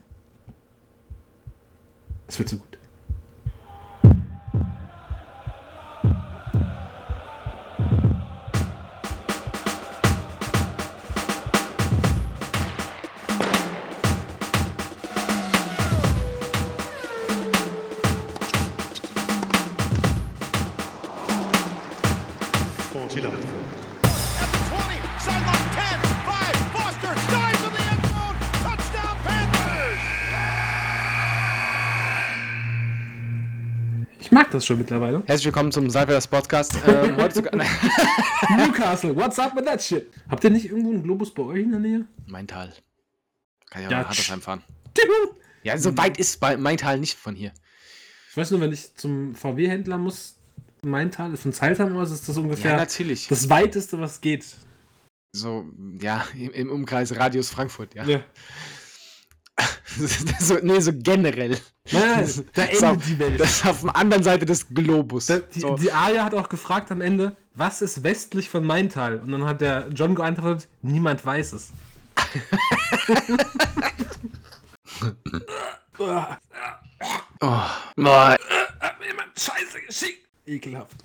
Es wird so gut. Das schon mittlerweile. Herzlich willkommen zum Cypher Podcast. Ähm, <laughs> <laughs> Newcastle, what's up with that shit? Habt ihr nicht irgendwo einen Globus bei euch in der Nähe? mein Tal. Kann ich auch Ja, ja, Hartersheim fahren. Ja, so weit ist bei mein Tal nicht von hier. Ich weiß nur, wenn ich zum VW-Händler muss, mein Tal ist von Zeilsheim aus, ist das Ja, ungefähr natürlich. das weiteste, was geht. So, ja, im, im Umkreis Radius Frankfurt, ja. Ja. <laughs> so, nee, so generell. Nein, <laughs> da Das ist auf- endet die Welt. Das ist auf der anderen Seite des Globus. Da, die, so. die Aja hat auch gefragt am Ende, was ist westlich von Maintal? Und dann hat der John geantwortet, niemand weiß es. <laughs> oh, boah, Hat mir jemand Scheiße geschickt. Ekelhaft.